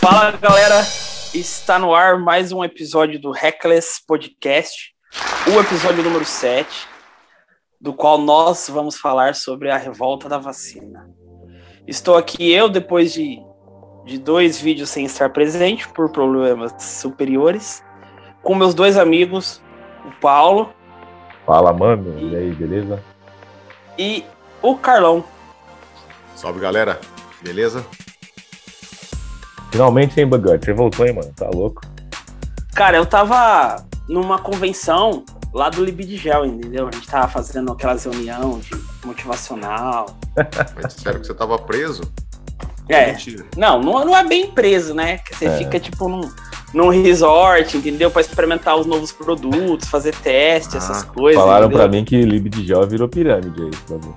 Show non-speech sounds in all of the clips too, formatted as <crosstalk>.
Fala galera, está no ar mais um episódio do Reckless Podcast, o episódio número 7, do qual nós vamos falar sobre a revolta da vacina. Estou aqui eu, depois de, de dois vídeos sem estar presente por problemas superiores, com meus dois amigos, o Paulo. Fala, mano. E, e aí, beleza? E o Carlão. Salve, galera. Beleza? Finalmente sem Bugut. Você voltou, hein, mano? Tá louco? Cara, eu tava numa convenção lá do Libidigel, entendeu? A gente tava fazendo aquelas reunião de motivacional. Mas disseram que você tava preso? É. Mentira. Não, não, não é bem preso, né? Que você é. fica, tipo, num, num resort, entendeu? Pra experimentar os novos produtos, fazer teste, ah, essas coisas. Falaram entendeu? pra mim que Libidigel virou pirâmide aí, pra mim.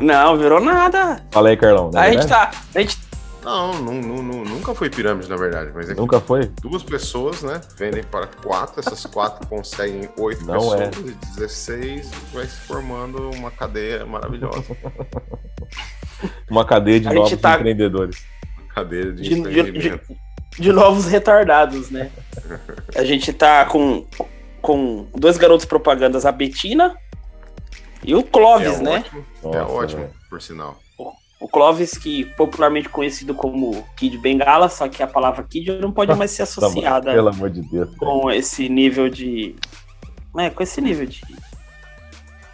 Não, virou nada. Fala aí, Carlão. A gente, tá, a gente não, não, não, nunca foi pirâmide, na verdade. Mas é nunca foi? Duas pessoas, né? Vendem para quatro, essas quatro conseguem oito não pessoas é. e 16 vai se formando uma cadeia maravilhosa. <laughs> uma cadeia de a novos tá... empreendedores. Cadeia de, de empreendimento. De, de, novos retardados, né? a gente tá com, com dois garotos propagandas, a Betina e o Clóvis, é né? Ótimo. Nossa, é ótimo, véio. por sinal. O Clovis, que popularmente conhecido como Kid Bengala, só que a palavra Kid não pode mais ser <laughs> associada Pelo amor de Deus, com esse nível de. É, com esse nível de.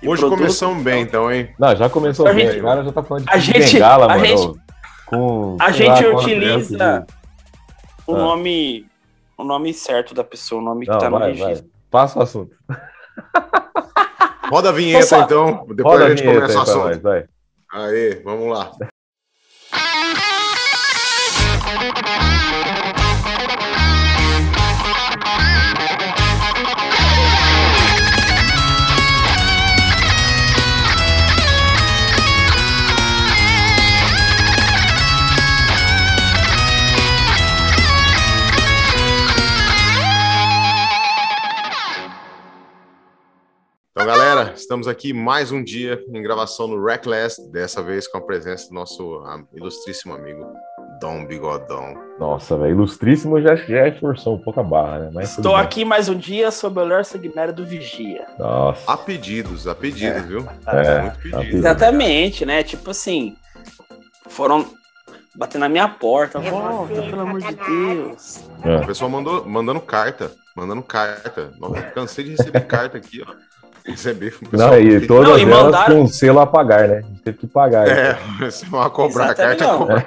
de Hoje produto. começamos bem, então, hein? Não, já começou a bem. Gente, o cara já tá falando de a gente, Bengala, a mano. Gente, com, a gente lá, utiliza o ah. nome. O nome certo da pessoa, o nome não, que tá vai, no registro. Vai. Passa o assunto. Roda a vinheta, então. Depois Roda a gente começa o assunto. Nós, vai. Aê, vamos lá. Galera, estamos aqui mais um dia em gravação no Reckless, dessa vez com a presença do nosso ilustríssimo amigo Dom Bigodão. Nossa, velho, ilustríssimo já, já forçou um pouco a barra, né? Mas Estou aqui mais um dia sob o olhar segmento do Vigia. Nossa. A pedidos, a pedidos, é. viu? É, Muito pedidos. Exatamente, né? Tipo assim, foram bater na minha porta. Volta, pelo amor de Deus. É. O pessoal mandou, mandando carta, mandando carta. Nossa, cansei de receber carta aqui, ó. Receber Não, e todas não, e elas mandaram... com selo a pagar, né? Teve que pagar. É, você vai cobrar, a carta é <laughs> cobrar.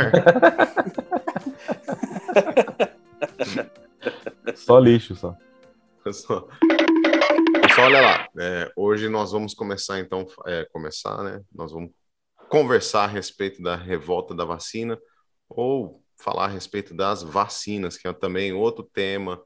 só lixo, só. Pessoal, olha lá. É, hoje nós vamos começar, então, é, começar, né? Nós vamos conversar a respeito da revolta da vacina ou falar a respeito das vacinas, que é também outro tema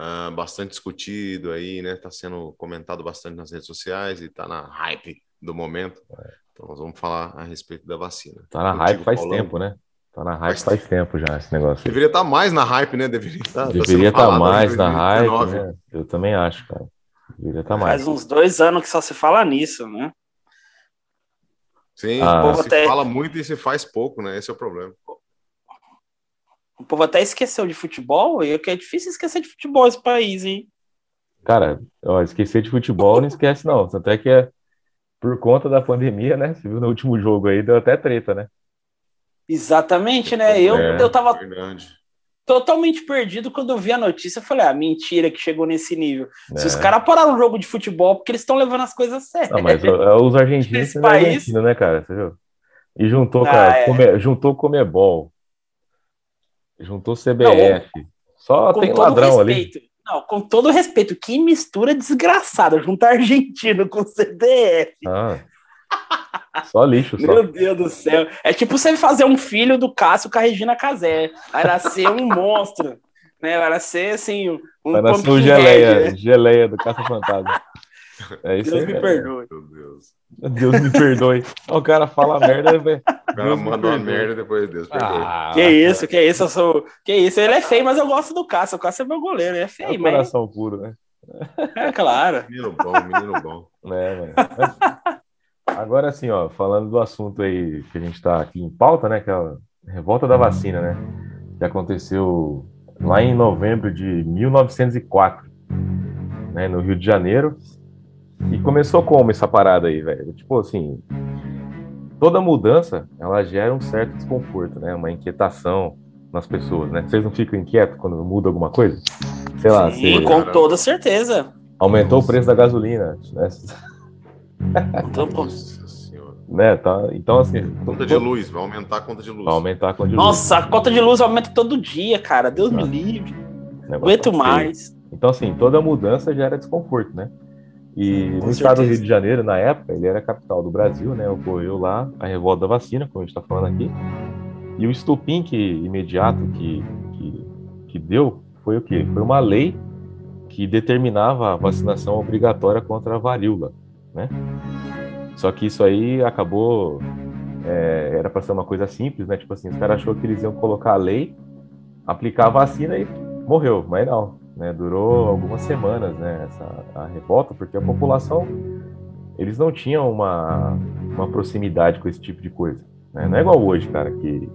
uh, bastante discutido aí, né? Está sendo comentado bastante nas redes sociais e está na hype do momento. É. Então nós vamos falar a respeito da vacina. Tá na hype faz Paulão. tempo, né? Tá na hype faz, faz tempo já esse negócio. Deveria estar tá mais na hype, né? Deveria estar tá, Deveria estar tá mais na hype. Né? Eu também acho, cara. Deveria estar tá mais. Faz uns dois anos que só se fala nisso, né? Sim, ah, se até... fala muito e se faz pouco, né? Esse é o problema. O povo até esqueceu de futebol, e é que é difícil esquecer de futebol esse país, hein? Cara, ó, esquecer de futebol não esquece, não. Até que é por conta da pandemia, né? Você viu no último jogo aí, deu até treta, né? Exatamente, né? Eu, é, eu tava verdade. totalmente perdido quando eu vi a notícia. Eu falei, ah, mentira que chegou nesse nível. É. Se os é. caras pararam o jogo de futebol, porque eles estão levando as coisas a sério. Não, mas os <laughs> argentinos país... né, cara? Você viu? E juntou, ah, cara, é. come, juntou Comebol, Juntou CBF. Não, Só tem ladrão respeito, ali. Não, com todo respeito, que mistura desgraçada. Juntar argentino com CBF. Ah, só lixo, só. Meu Deus do céu. É tipo você fazer um filho do Cássio com a Regina Casé. Vai nascer um <laughs> monstro. Né? Vai nascer assim. Um Vai nascer o geleia, geleia do Caça Fantasma. É isso Deus aí, me é. perdoe. Meu Deus. Deus me perdoe. O cara fala merda, velho. O cara manda uma merda depois Deus perdoe. Ah, que isso, que isso, eu sou. Que isso, ele é feio, mas eu gosto do Cássio. O Cássio é meu goleiro, ele é feio, é mas. coração puro, né? É claro. <laughs> Menino bom, menino bom. É, mano. Agora assim, ó, falando do assunto aí que a gente tá aqui em pauta, né? Que é a revolta da vacina, né? que aconteceu lá em novembro de 1904, né, no Rio de Janeiro. E começou como essa parada aí, velho? Tipo assim, toda mudança, ela gera um certo desconforto, né? Uma inquietação nas pessoas, né? Vocês não ficam inquietos quando muda alguma coisa? Sei lá, Sim, você... com toda certeza. Aumentou Nossa. o preço da gasolina, né? Então, né? Tá, então, assim. Conta de luz, vai aumentar a conta de luz. Vai aumentar a conta de luz. Nossa, a conta de luz aumenta todo dia, cara. Deus me livre. Aguento mais. Então, assim, toda mudança gera desconforto, né? E Com no estado do Rio de Janeiro, na época, ele era a capital do Brasil, né? Ocorreu lá a revolta da vacina, como a gente está falando aqui. E o estupim que, imediato que, que, que deu foi o quê? Foi uma lei que determinava a vacinação obrigatória contra a varíola, né? Só que isso aí acabou. É, era para ser uma coisa simples, né? Tipo assim, os caras achou que eles iam colocar a lei, aplicar a vacina e morreu, mas não. Né? Durou algumas semanas, né? Essa, a revolta, porque a população eles não tinham uma, uma proximidade com esse tipo de coisa. Né? Não é igual hoje, cara, que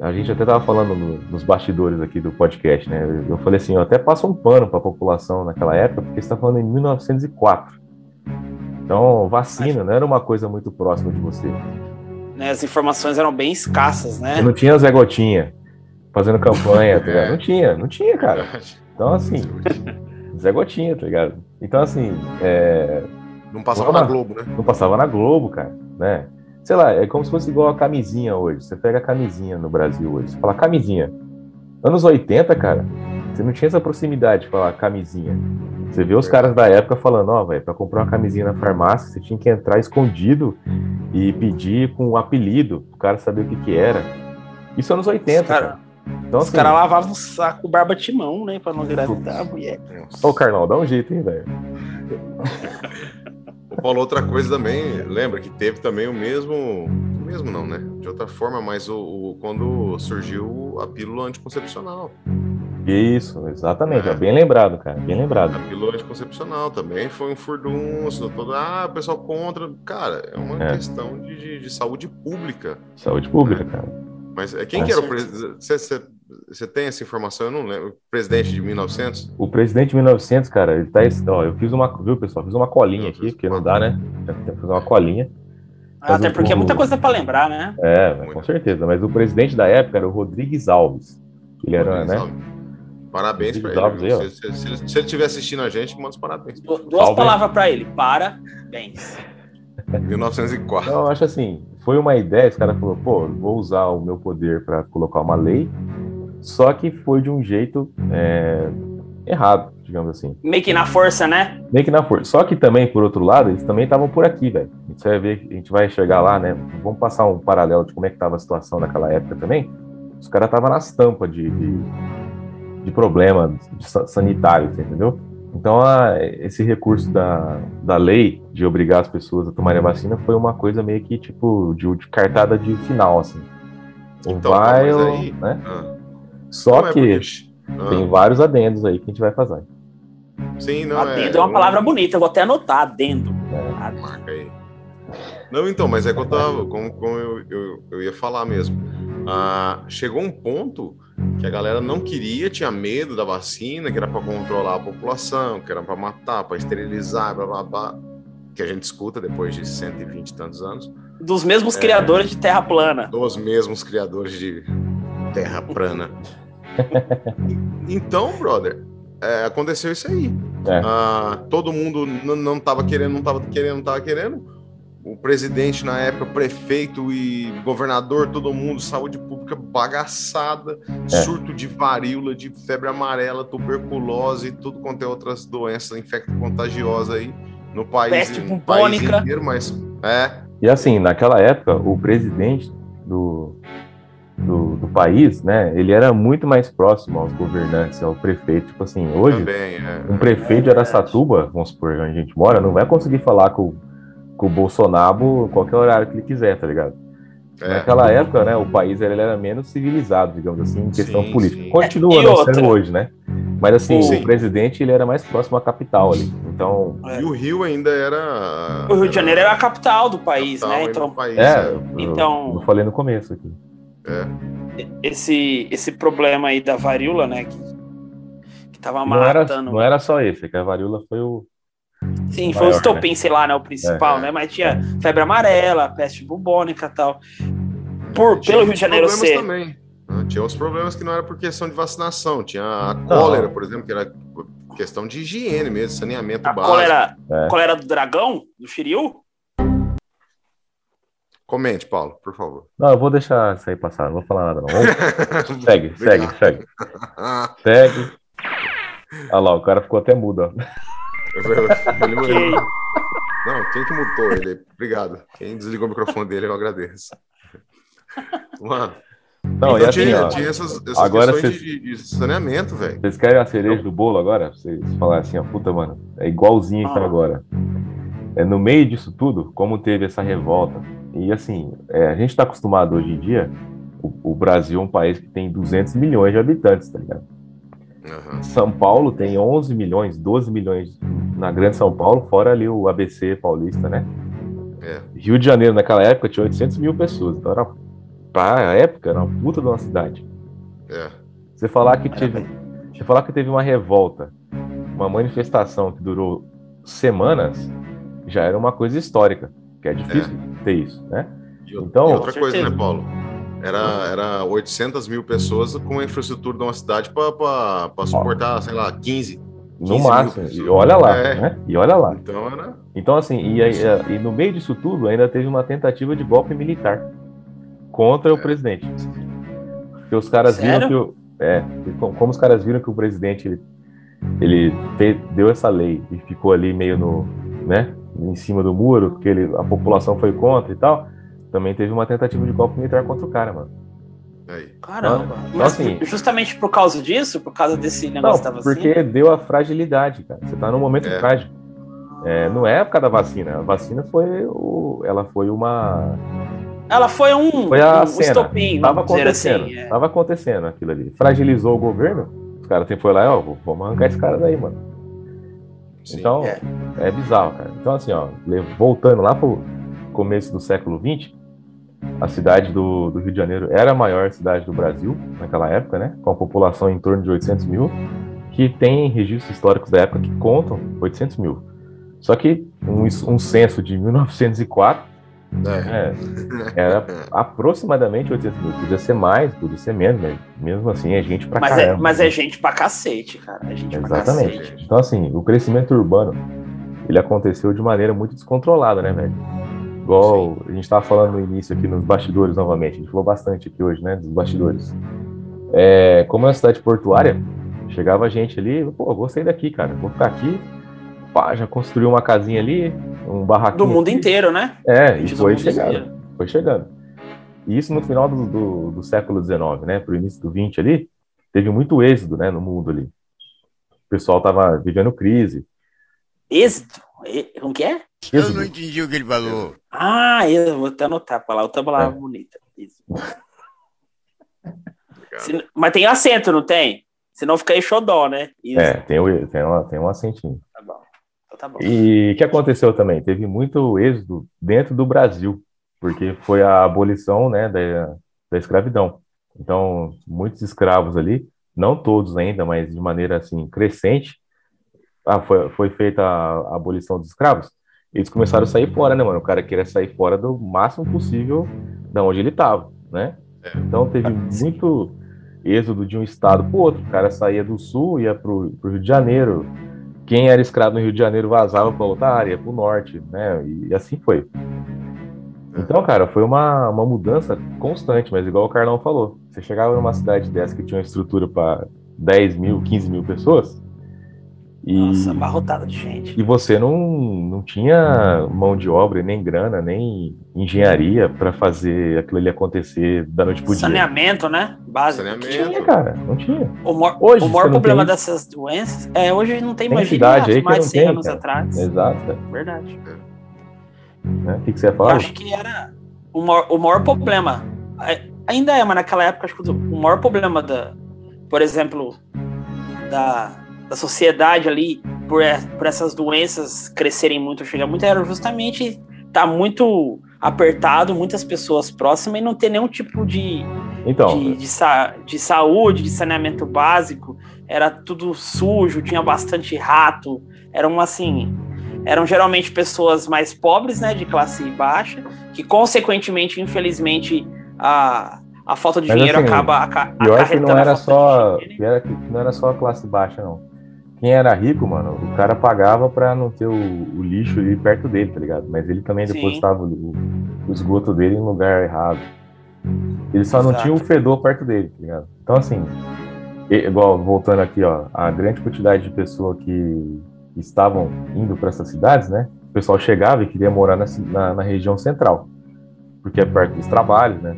a gente até tava falando no, nos bastidores aqui do podcast, né? Eu, falei assim, eu até passo um pano para a população naquela época, porque você está falando em 1904. Então, vacina não era uma coisa muito próxima de você. Né, as informações eram bem escassas, né? não tinha Zé Gotinha fazendo campanha, tá ligado? Não tinha, não tinha, cara. Então, assim, Zé Gotinha, tá ligado? Então, assim, é... Não passava na Globo, né? Não passava na Globo, cara, né? Sei lá, é como se fosse igual a camisinha hoje. Você pega a camisinha no Brasil hoje, você fala camisinha. Anos 80, cara, você não tinha essa proximidade de falar camisinha. Você vê os caras da época falando, ó, oh, velho, pra comprar uma camisinha na farmácia, você tinha que entrar escondido e pedir com um apelido, o cara saber o que que era. Isso anos 80, cara. cara. Então, os assim, caras lavavam o saco barba timão, né, pra não engravidar a mulher. Ô, Carnal, dá um jeito, hein, velho. <laughs> Ô, Paulo, outra coisa também, lembra que teve também o mesmo, mesmo não, né, de outra forma, mas o, o quando surgiu a pílula anticoncepcional. Isso, exatamente. É. bem lembrado, cara. Bem lembrado. A pílula anticoncepcional também foi um furdunço. Todo, ah, o pessoal contra. Cara, é uma é. questão de, de, de, saúde pública. Saúde pública, né? cara. Mas é, quem que era o presidente? Você tem essa informação? Eu não lembro. O presidente de 1900? O presidente de 1900, cara, ele tá. Ó, eu fiz uma. Viu, pessoal? Fiz uma colinha aqui, porque não dá, né? Tem que fazer uma colinha. Até porque é muita coisa para lembrar, né? É, com certeza. Mas o presidente da época era o Rodrigues Alves. Ele era, Rodrigues né? Alves. Parabéns para ele. Aí, se, se, se, ele estiver assistindo a gente, manda os parabéns. Du duas palavras para ele. Parabéns. 1904. Não, eu acho assim, foi uma ideia, esse cara falou, pô, vou usar o meu poder para colocar uma lei, só que foi de um jeito é, errado, digamos assim. Meio que na força, né? Meio que na força. Só que também, por outro lado, eles também estavam por aqui, velho. A gente vai ver, a gente vai chegar lá, né? Vamos passar um paralelo de como é que estava a situação naquela época também. Os caras estavam nas tampas de, de de problema sanitário, entendeu? Então, a, esse recurso da, da lei de obrigar as pessoas a tomarem a vacina foi uma coisa meio que, tipo, de, de cartada de final, assim. Então, vai, tá, aí, né? Ah, Só é que ah. tem vários adendos aí que a gente vai fazer. Sim, não Adendo é, é uma palavra bonita, eu vou até anotar, adendo. É. Marca aí. Não, então, mas é que eu tava, como, como eu, eu, eu ia falar mesmo. Ah, chegou um ponto que a galera não queria, tinha medo da vacina, que era para controlar a população, que era para matar, para esterilizar, blá, blá, blá, que a gente escuta depois de 120 e tantos anos. Dos mesmos é, criadores de Terra plana. Dos mesmos criadores de Terra plana. <laughs> então, brother, é, aconteceu isso aí. É. Ah, todo mundo não estava querendo, não estava querendo, não estava querendo o presidente na época, prefeito e governador, todo mundo, saúde pública bagaçada, é. surto de varíola, de febre amarela, tuberculose, tudo quanto é outras doenças infecto-contagiosas aí no país, Peste no país inteiro, mas é. E assim, naquela época, o presidente do, do, do, país, né, ele era muito mais próximo aos governantes, ao prefeito. Tipo assim, hoje, Também, é. um prefeito de Araçatuba, vamos supor, onde a gente mora, não vai conseguir falar com com o Bolsonaro qualquer horário que ele quiser, tá ligado? É. Naquela época, né, o país ele era menos civilizado, digamos assim, em questão sim, política. Sim. Continua não sendo hoje, né? Mas assim, sim. o presidente ele era mais próximo à capital ali. Então. É. E o Rio ainda era. O Rio de Janeiro era a capital do país, capital né? Então. País, é, então. Eu, falei no começo aqui. É. esse, esse problema aí da varíola, né? Que, que tava Não matando. era, não era só esse, é que a varíola foi o. Sim, foi o maior, estopim, né? sei lá, né? O principal, É. né? Mas tinha febre amarela, peste bubônica e tal. Por, pelo Rio de Janeiro ser. também. Tinha outros problemas que não era por questão de vacinação. Tinha a cólera, por exemplo, que era questão de higiene mesmo, saneamento A básico. cólera, É. cólera do dragão, do Shiryu? Comente, Paulo, por favor. Não, eu vou deixar isso aí passar, não vou falar nada, não. Vamos- <laughs> segue, segue, segue. Segue. Olha lá, o cara ficou até mudo, ó. Ele- <laughs> Que- ele- Não, quem que mutou ele? Obrigado. Quem desligou o microfone dele, eu agradeço. <laughs> Mano, Não, então e assim, tinha, ó, tinha essas, essas agora questões cês- de, de saneamento, velho. vocês querem a cereja do bolo agora? Vocês falarem assim, ó, puta, mano, é igualzinho que Ah. agora. É, no meio disso tudo, como teve essa revolta, e assim, é, a gente tá acostumado hoje em dia, o, o Brasil é um país que tem 200 milhões de habitantes, tá ligado? Aham. São Paulo tem 11 milhões, 12 milhões na Grande São Paulo, fora ali o ABC paulista, né? É. Rio de Janeiro, naquela época, tinha 800 mil pessoas. Então, era, pra época, era uma puta de uma cidade. É. Você falar que teve, você falar que teve uma revolta, uma manifestação que durou semanas, já era uma coisa histórica. Que é difícil ter isso, né? E, o- Então- e outra coisa, né. Paulo? Era, era 800 mil pessoas com a infraestrutura de uma cidade para suportar, sei lá, 15. No 15 mil máximo. E olha lá, É. né? E olha lá. Então era. Então, assim, e, aí, e no meio disso tudo, ainda teve uma tentativa de golpe militar contra o É. presidente. Porque os caras viram Sério? que o. É, co- como os caras viram que o presidente ele, ele deu essa lei e ficou ali meio no. né? Em cima do muro, porque ele, a população foi contra e tal. Também teve uma tentativa de golpe militar contra o cara, mano. Aí. Caramba. Então, Mas assim- justamente por causa disso, por causa desse Não, negócio da vacina. porque deu a fragilidade, cara. Você tá num momento É. frágil. É, não é a época da vacina. A vacina foi o, ela foi uma Ela foi um, Foi a um cena. estopim, Tava vamos dizer acontecendo. assim. é. Tava acontecendo aquilo ali. Fragilizou o governo. Os caras foi lá, ó, vamos arrancar esse cara daí, mano. Sim. Então, É. é. bizarro, cara. Então, assim, ó, voltando lá pro começo do século XX, a cidade do, do Rio de Janeiro era a maior cidade do Brasil naquela época, né? Com a população em torno de 800 mil, que tem registros históricos da época que contam 800 mil. Só que um, um censo de 1904 É. é, era aproximadamente 800 mil. Podia ser mais, podia ser menos, mas mesmo assim é gente pra Mas, é, caramba. mas é gente pra cacete, cara. É gente pra Exatamente. cacete. Então, assim, o crescimento urbano, ele aconteceu de maneira muito descontrolada, né, velho? Igual a gente tava falando no início aqui nos bastidores novamente, a gente falou bastante aqui hoje, né, dos bastidores. É, como é uma cidade portuária, chegava gente ali, pô, gostei daqui, cara, vou ficar aqui, pá, já construiu uma casinha ali, um barraquinho. Do mundo aqui. inteiro, né? É, e foi chegando inteiro. foi chegando. E isso no final do, do, do século XIX, né? Pro início do XX ali, teve muito êxodo, né? No mundo ali. O pessoal tava vivendo crise. Êxito. Como que é? Eu Êxodo. não entendi o que ele falou. Ah, eu vou até anotar pra lá, outra palavra É. bonita. Se- mas tem acento, não tem? Senão fica aí xodó, né? Isso. É, tem, o, tem, uma, tem um acentinho. Tá bom. Então tá bom. E o que aconteceu também? Teve muito êxodo dentro do Brasil, porque foi a abolição né, da, da escravidão. Então, muitos escravos ali, não todos ainda, mas de maneira assim crescente, ah, foi, foi feita a, a abolição dos escravos, eles começaram a sair fora, né, mano? O cara queria sair fora do máximo possível da onde ele estava, né? Então teve muito êxodo de um estado para o outro. O cara saía do sul, ia para o Rio de Janeiro, quem era escravo no Rio de Janeiro vazava para outra área, para o norte, né? E assim foi. Então, cara, foi uma, uma mudança constante, mas igual o Carlão falou, você chegava numa cidade dessa que tinha uma estrutura para 10 mil, 15 mil pessoas, e, Nossa, abarrotada de gente. e você não, não tinha mão de obra, nem grana, nem engenharia para fazer aquilo ali acontecer da noite pro dia. Saneamento, né? Básico. Não Saneamento. tinha, cara, não tinha. O maior, Hoje o maior não problema tem- dessas doenças é hoje não tem Tem mais cidade aí que mais não de 100 tem, anos cara. atrás. Exato. Verdade. Né? O que, que você ia Eu falar? acho que era o maior, o maior problema. é, Ainda é, mas naquela época, acho que o maior problema da, por exemplo, da, da sociedade ali, por, por essas doenças crescerem muito, chegar muito, era justamente tá muito apertado, muitas pessoas próximas e não ter nenhum tipo de, Então, de, de, sa- de saúde, de saneamento básico. Era tudo sujo, tinha bastante rato. Eram assim. Eram geralmente pessoas mais pobres, né? De classe baixa, que consequentemente, infelizmente, a, a falta de Mas, dinheiro assim, acaba aca- pior que não acarretando a era só. higiene. pior que não era só a classe baixa, não. Quem era rico, mano, o cara pagava pra não ter o, o lixo ali perto dele, tá ligado? Mas ele também Sim. depositava o, o esgoto dele em lugar errado. Ele só não Exato. tinha o fedor perto dele, tá ligado? Então, assim, igual, voltando aqui, ó, a grande quantidade de pessoas que estavam indo para essas cidades, né? O pessoal chegava e queria morar na, na, na região central, porque é perto dos trabalhos, né?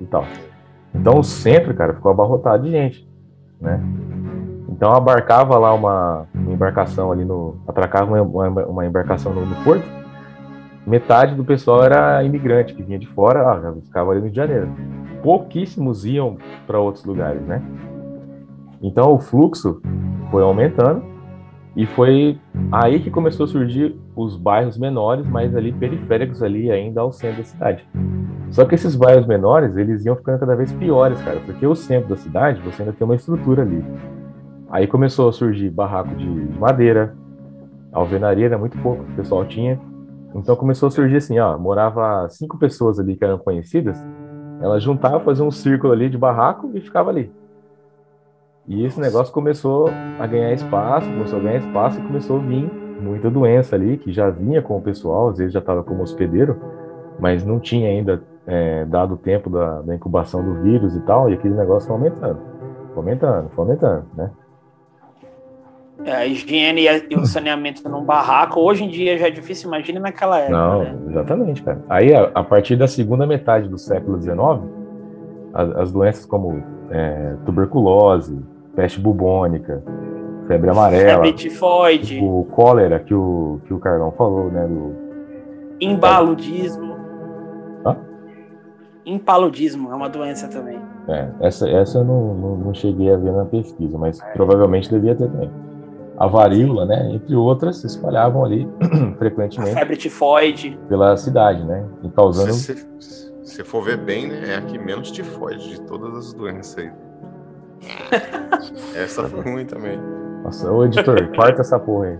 E tal. Então, o centro, cara, ficou abarrotado de gente, né? Então, abarcava lá uma, uma embarcação ali no. Atracava uma, uma, embarcação no, no porto. Metade do pessoal era imigrante que vinha de fora, ah, já ficava ali no Rio de Janeiro. Pouquíssimos iam para outros lugares, né? Então o fluxo foi aumentando e foi aí que começou a surgir os bairros menores, mas ali periféricos ali ainda ao centro da cidade. Só que esses bairros menores, eles iam ficando cada vez piores, cara, porque o centro da cidade, você ainda tem uma estrutura ali. Aí começou a surgir barraco de madeira, alvenaria era muito pouco que o pessoal tinha. Então começou a surgir assim, ó, morava cinco pessoas ali que eram conhecidas, elas juntavam, faziam um círculo ali de barraco e ficava ali. E esse negócio começou a ganhar espaço, começou a ganhar espaço e começou a vir muita doença ali, que já vinha com o pessoal, às vezes já estava como hospedeiro, mas não tinha ainda é, dado o tempo da, da incubação do vírus e tal, e aquele negócio foi aumentando, foi aumentando, foi aumentando, né? É, a higiene e o saneamento num barraco, hoje em dia já é difícil, imagine naquela época. Não, né? exatamente, cara. Aí, a, a partir da segunda metade do século XIX, a- as, doenças como é, tuberculose, peste bubônica, febre amarela, Febre tifoide, o cólera que o, que o Carlão falou, né? Do, impaludismo. Hã? Impaludismo é uma doença também. é, essa, essa eu não, não, não cheguei a ver na pesquisa, mas provavelmente devia ter também. A varíola, né? Entre outras, se espalhavam ali <clears throat> A frequentemente febre tifoide. pela cidade, né? E causando. Se você for ver bem, né, é a que menos tifoide de todas as doenças aí. <laughs> Essa foi ruim também. Nossa, ô editor, <laughs> corta essa porra aí.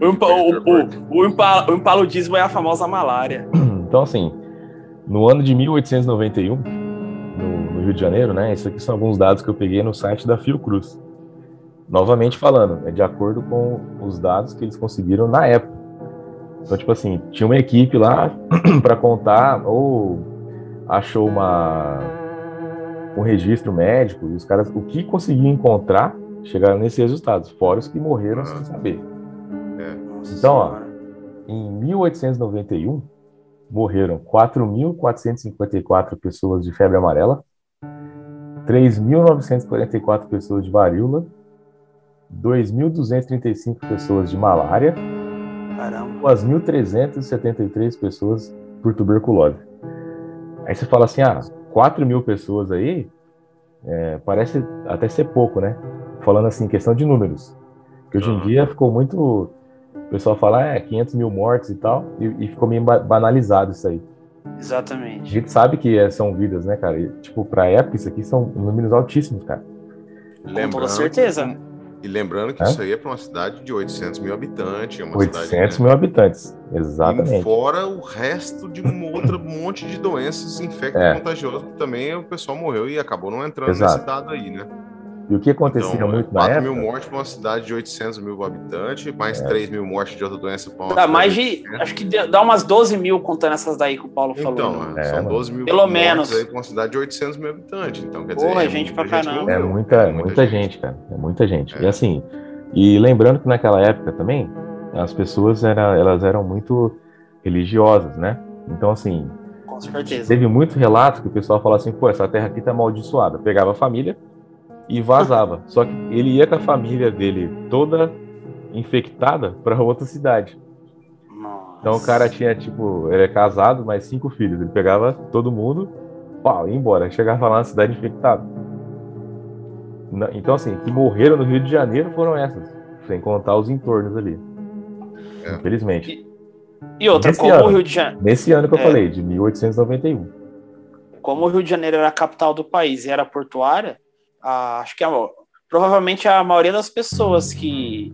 O, impa- o- o- o impa- o impaludismo é a famosa malária. Então, assim, no ano de 1891, no, no Rio de Janeiro, né? Isso aqui são alguns dados que eu peguei no site da Fiocruz. Novamente falando, é de acordo com os dados que eles conseguiram na época. Então, tipo assim, tinha uma equipe lá <clears throat> para contar ou achou uma um registro médico e os caras o que conseguiam encontrar chegaram nesses resultados, fora os que morreram sem saber. Nossa Então, ó. Em 1891, morreram 4.454 pessoas de febre amarela, 3.944 pessoas de varíola, 2.235 pessoas de malária, Caramba. 2.373 pessoas por tuberculose. Aí você fala assim, ah, 4 mil pessoas aí, é, parece até ser pouco, né? Falando assim, questão de números. Porque hoje em dia ficou muito. O pessoal fala, é, 500 mil mortes e tal, e, e ficou meio ba- banalizado isso aí. A Exatamente. gente sabe que é, são vidas, né, cara? E, tipo, pra época, isso aqui são números altíssimos, cara. Com toda certeza. E lembrando que Hã? isso aí é para uma cidade de 800 mil habitantes. É uma 800 cidade, mil habitantes. E Exatamente. fora o resto de um outro <laughs> monte de doenças infecto-contagiosas que também o pessoal morreu e acabou não entrando Exato. nesse dado aí, né? E o que acontecia Então, muito na 4 época. mil mortes para uma cidade de 800 mil habitantes, mais É. 3 mil mortes de outra doença para uma Dá mais de. Acho que dá umas 12 mil contando essas daí que o Paulo falou. Então, né? É, são mano. 12 mil Pelo mortes menos. aí para uma cidade de 800 mil habitantes. Então, quer Porra, dizer, é gente pra muita caramba. É muita, muita, gente, cara. É muita gente. É. E assim, e lembrando que naquela época também, as pessoas era, elas eram muito religiosas, né? Então, assim, Com certeza. teve muito relato que o pessoal falava assim, pô, essa terra aqui tá amaldiçoada. Pegava a família e vazava. Só que ele ia com a família dele toda infectada para outra cidade. Nossa. Então o cara tinha, tipo, ele é casado, mais cinco filhos. Ele pegava todo mundo, pau, ia embora. Chegava lá na cidade infectada. Então, assim, que morreram no Rio de Janeiro foram essas, sem contar os entornos ali. É. Infelizmente. E, e outra, nesse como ano, o Rio de Janeiro. Nesse ano que eu É. falei, de 1891. Como o Rio de Janeiro era a capital do país e era portuária, a- acho que a- provavelmente a maioria das pessoas que,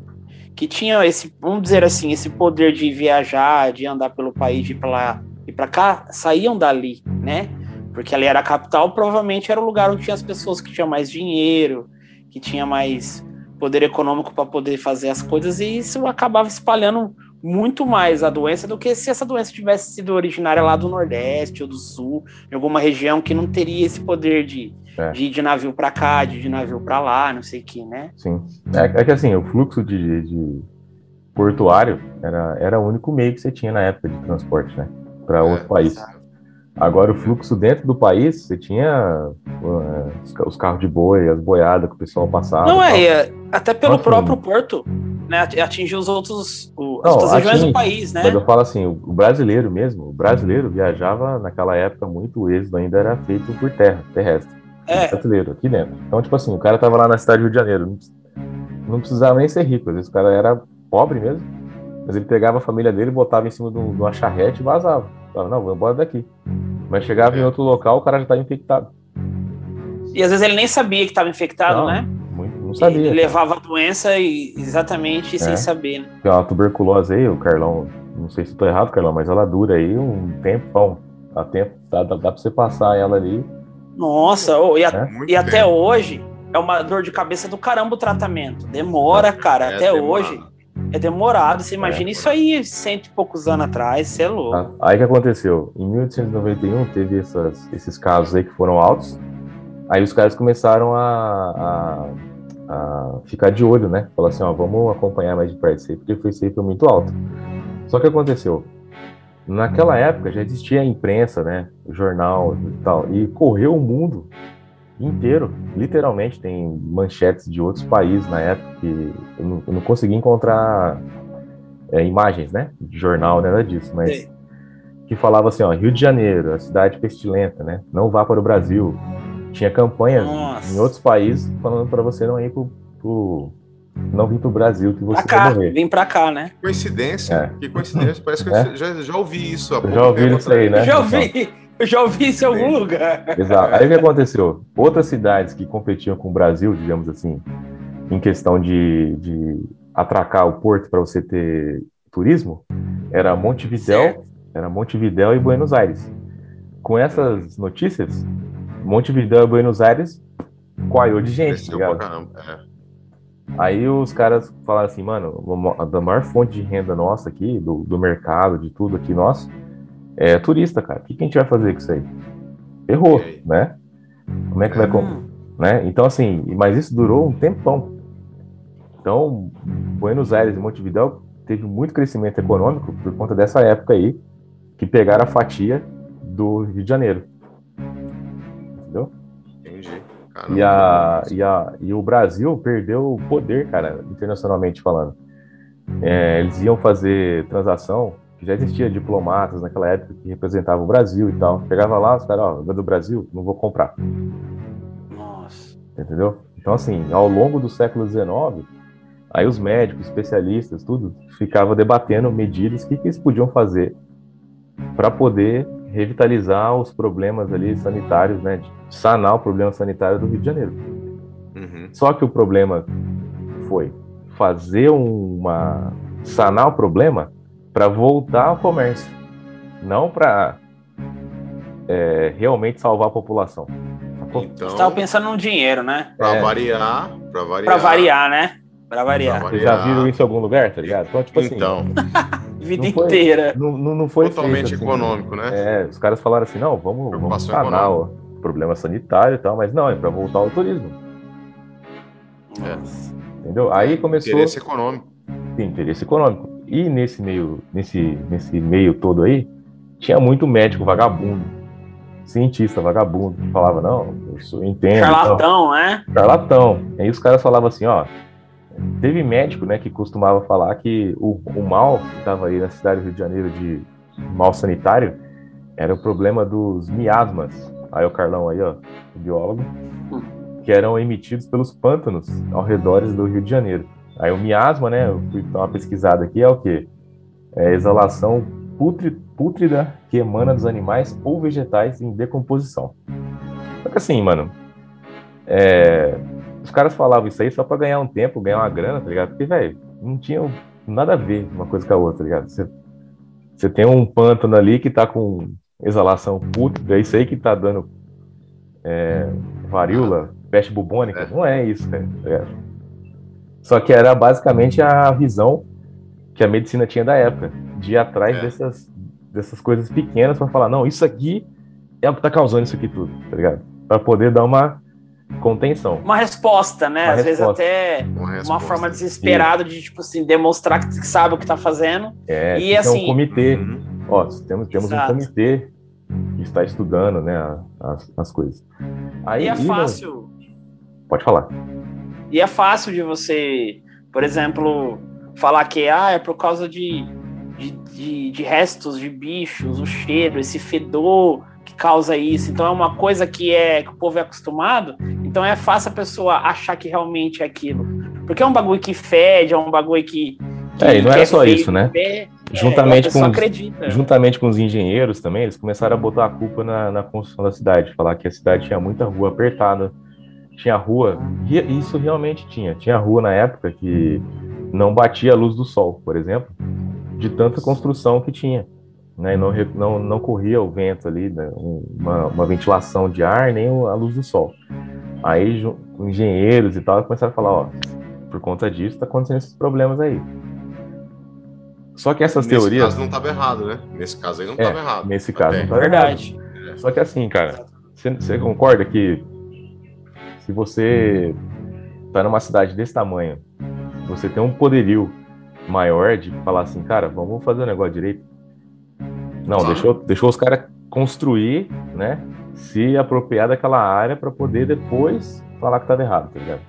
que tinham esse, vamos dizer assim, esse poder de viajar, de andar pelo país, de ir para lá e para cá, saíam dali, né? Porque ali era a capital, provavelmente era o lugar onde tinha as pessoas que tinham mais dinheiro, que tinha mais poder econômico para poder fazer as coisas, e isso acabava espalhando muito mais a doença do que se essa doença tivesse sido originária lá do Nordeste ou do Sul, em alguma região que não teria esse poder de, É. de ir de navio para cá, de ir de navio para lá, não sei o que, né? Sim. É, é que assim, o fluxo de, de portuário era, era o único meio que você tinha na época de transporte, né? Para outro É, país. Agora, o fluxo dentro do país, você tinha uh, os, ca- os carros de boi, as boiadas que o pessoal passava. Não é, é, até pelo Nossa, próprio porto, né? Atingir os outros, o- as Não, outras regiões do país, né? Mas eu falo assim, o brasileiro mesmo, o brasileiro viajava naquela época muito, o êxodo ainda era feito por terra, terrestre. É. Brasileiro, aqui dentro. Então, tipo assim, o cara tava lá na cidade do Rio de Janeiro, não, precis- não precisava nem ser rico, às vezes o cara era pobre mesmo, mas ele pegava a família dele, botava em cima de um- uma charrete e vazava. Falava, não, vou embora daqui. Mas chegava em outro local, o cara já estava infectado. E às vezes ele nem sabia que estava infectado, Não, né? Não sabia. Ele levava a doença e exatamente sem É. saber, né? Uma tuberculose aí, o Carlão, não sei se estou errado, Carlão, mas ela dura aí um tempão. Dá tempo, dá, dá, dá pra você passar ela ali. Nossa, ô, e, a- É? E até hoje é uma dor de cabeça do caramba o tratamento. Demora, cara. É até demorado. hoje é demorado. Você imagina isso aí cento e poucos anos atrás, você é louco. Tá? Aí que aconteceu? Em 1891 teve essas- esses casos aí que foram altos. Aí os caras começaram a, a- a ficar de olho, né? Falar assim, ó, vamos acompanhar mais de perto isso aí, porque foi isso aí foi muito alto. Só que aconteceu? Naquela época já existia a imprensa, né? O jornal e tal. E correu o mundo inteiro. Literalmente tem manchetes de outros países na época que eu não, eu não consegui encontrar é, imagens, né? De jornal, nada disso, mas Sei. que falava assim, ó, Rio de Janeiro, a cidade pestilenta, né? Não vá para o Brasil. Tinha campanhas Nossa. em outros países falando para você não ir pro, pro- não vir pro Brasil que você Pra cá, morrer. vem pra cá, né? Coincidência? É. Que coincidência. Parece que É. eu já, já ouvi isso. há já ouvi isso aí, né? Eu já ouvi, eu já ouvi isso em algum lugar. Exato. Aí o que aconteceu? Outras cidades que competiam com o Brasil, digamos assim, em questão de, de atracar o porto para você ter turismo, era Montevidéu, Certo. era Montevidéu e Buenos Aires. Com essas notícias, Montevidéu e Buenos Aires coaiu de gente, tá pra caramba. É. Aí os caras falaram assim, mano, a da maior fonte de renda nossa aqui, do, do mercado, de tudo aqui nosso, é turista, cara. O que, que a gente vai fazer com isso aí? Errou, né? Como é que vai Hum. comprar? Né? Então, assim, mas isso durou um tempão. Então, Buenos Aires e Montevidéu teve muito crescimento econômico por conta dessa época aí, que pegaram a fatia do Rio de Janeiro. Caramba. E, a, e, a, e o Brasil perdeu o poder, cara, internacionalmente falando. É, eles iam fazer transação, que já existia diplomatas naquela época que representavam o Brasil e tal. Chegava lá, os caras, ó, do Brasil, não vou comprar, Nossa. entendeu? Então, assim, ao longo do século XIX, aí os médicos, especialistas, tudo, ficavam debatendo medidas, o que, que eles podiam fazer para poder revitalizar os problemas ali sanitários, né? de Sanar o problema sanitário do Rio de Janeiro. Uhum. Só que o problema foi fazer uma sanar o problema para voltar ao comércio, não para realmente salvar a população. Então, Você tava pensando no dinheiro, né? pra É. variar, pra variar. Pra variar, né? Pra variar. Pra Vocês já variar. viram isso em algum lugar, tá ligado? Então, tipo assim, Então, <laughs> Vida Não foi- inteira. não, não, não foi totalmente feito assim. econômico, né? É, os caras falaram assim, não, vamos, vamos o problema sanitário e tal, mas não, é para voltar ao turismo, Nossa. entendeu? Aí começou Interesse econômico. Tem interesse econômico. E nesse meio, nesse, nesse meio todo aí, tinha muito médico vagabundo, cientista vagabundo, falava, não, eu entendo. Charlatão, né? Charlatão. E aí os caras falavam assim, ó. Teve médico, né, que costumava falar que o, o mal que estava aí na cidade do Rio de Janeiro de mal sanitário era o problema dos miasmas. Aí o Carlão aí, ó, o biólogo, que eram emitidos pelos pântanos ao redor do Rio de Janeiro. Aí o miasma, né, eu fui dar uma pesquisada aqui, é o quê? é exalação pútrida que emana dos animais ou vegetais em decomposição. Só que assim, mano, é, os caras falavam isso aí só pra ganhar um tempo, ganhar uma grana, tá ligado? Porque, velho, não tinha nada a ver uma coisa com a outra, tá ligado? Você, você tem um pântano ali que tá com exalação pútrida, é isso aí que tá dando é, varíola, peste bubônica. Não é isso, cara. É. Só que era basicamente a visão que a medicina tinha da época, de ir atrás é. dessas, dessas coisas pequenas para falar, não, isso aqui é o que tá causando isso aqui tudo, tá ligado? Para poder dar uma contenção. Uma resposta, né? Uma Às resposta. vezes até uma, uma, forma desesperada de, tipo assim, demonstrar que sabe o que tá fazendo. É, e assim. um comitê. Uhum. Ó, temos, temos um comitê que está estudando, né, as, as coisas. Aí, e é fácil. Pode falar. E é fácil de você, por exemplo, falar que ah, é por causa de, de, de, de restos de bichos, o cheiro, esse fedor causa isso. Então é uma coisa que é que o povo é acostumado. Então é fácil a pessoa achar que realmente é aquilo. Porque é um bagulho que fede, é um bagulho que. que é, e não era é só isso, né? Pé, juntamente, é, com os, juntamente com os engenheiros também, eles começaram a botar a culpa na, na construção da cidade, falar que a cidade tinha muita rua apertada, tinha rua, e isso realmente tinha, tinha rua na época que não batia a luz do sol, por exemplo, de tanta construção que tinha né, e não, não, não corria o vento ali, né, uma, uma, ventilação de ar, nem a luz do sol. Aí engenheiros e tal começaram a falar, ó, por conta disso está acontecendo esses problemas aí. Só que essas nesse teorias... Nesse caso não estava errado, né? Nesse caso aí não estava é, errado. Nesse caso Até. não estava Verdade. Errado. Só que assim, cara, você, você concorda que se você está numa cidade desse tamanho, você tem um poderio maior de falar assim, cara, vamos fazer o negócio direito, não, claro. deixou, deixou os caras construir, né? Se apropriar daquela área para poder depois falar que estava errado, tá ligado?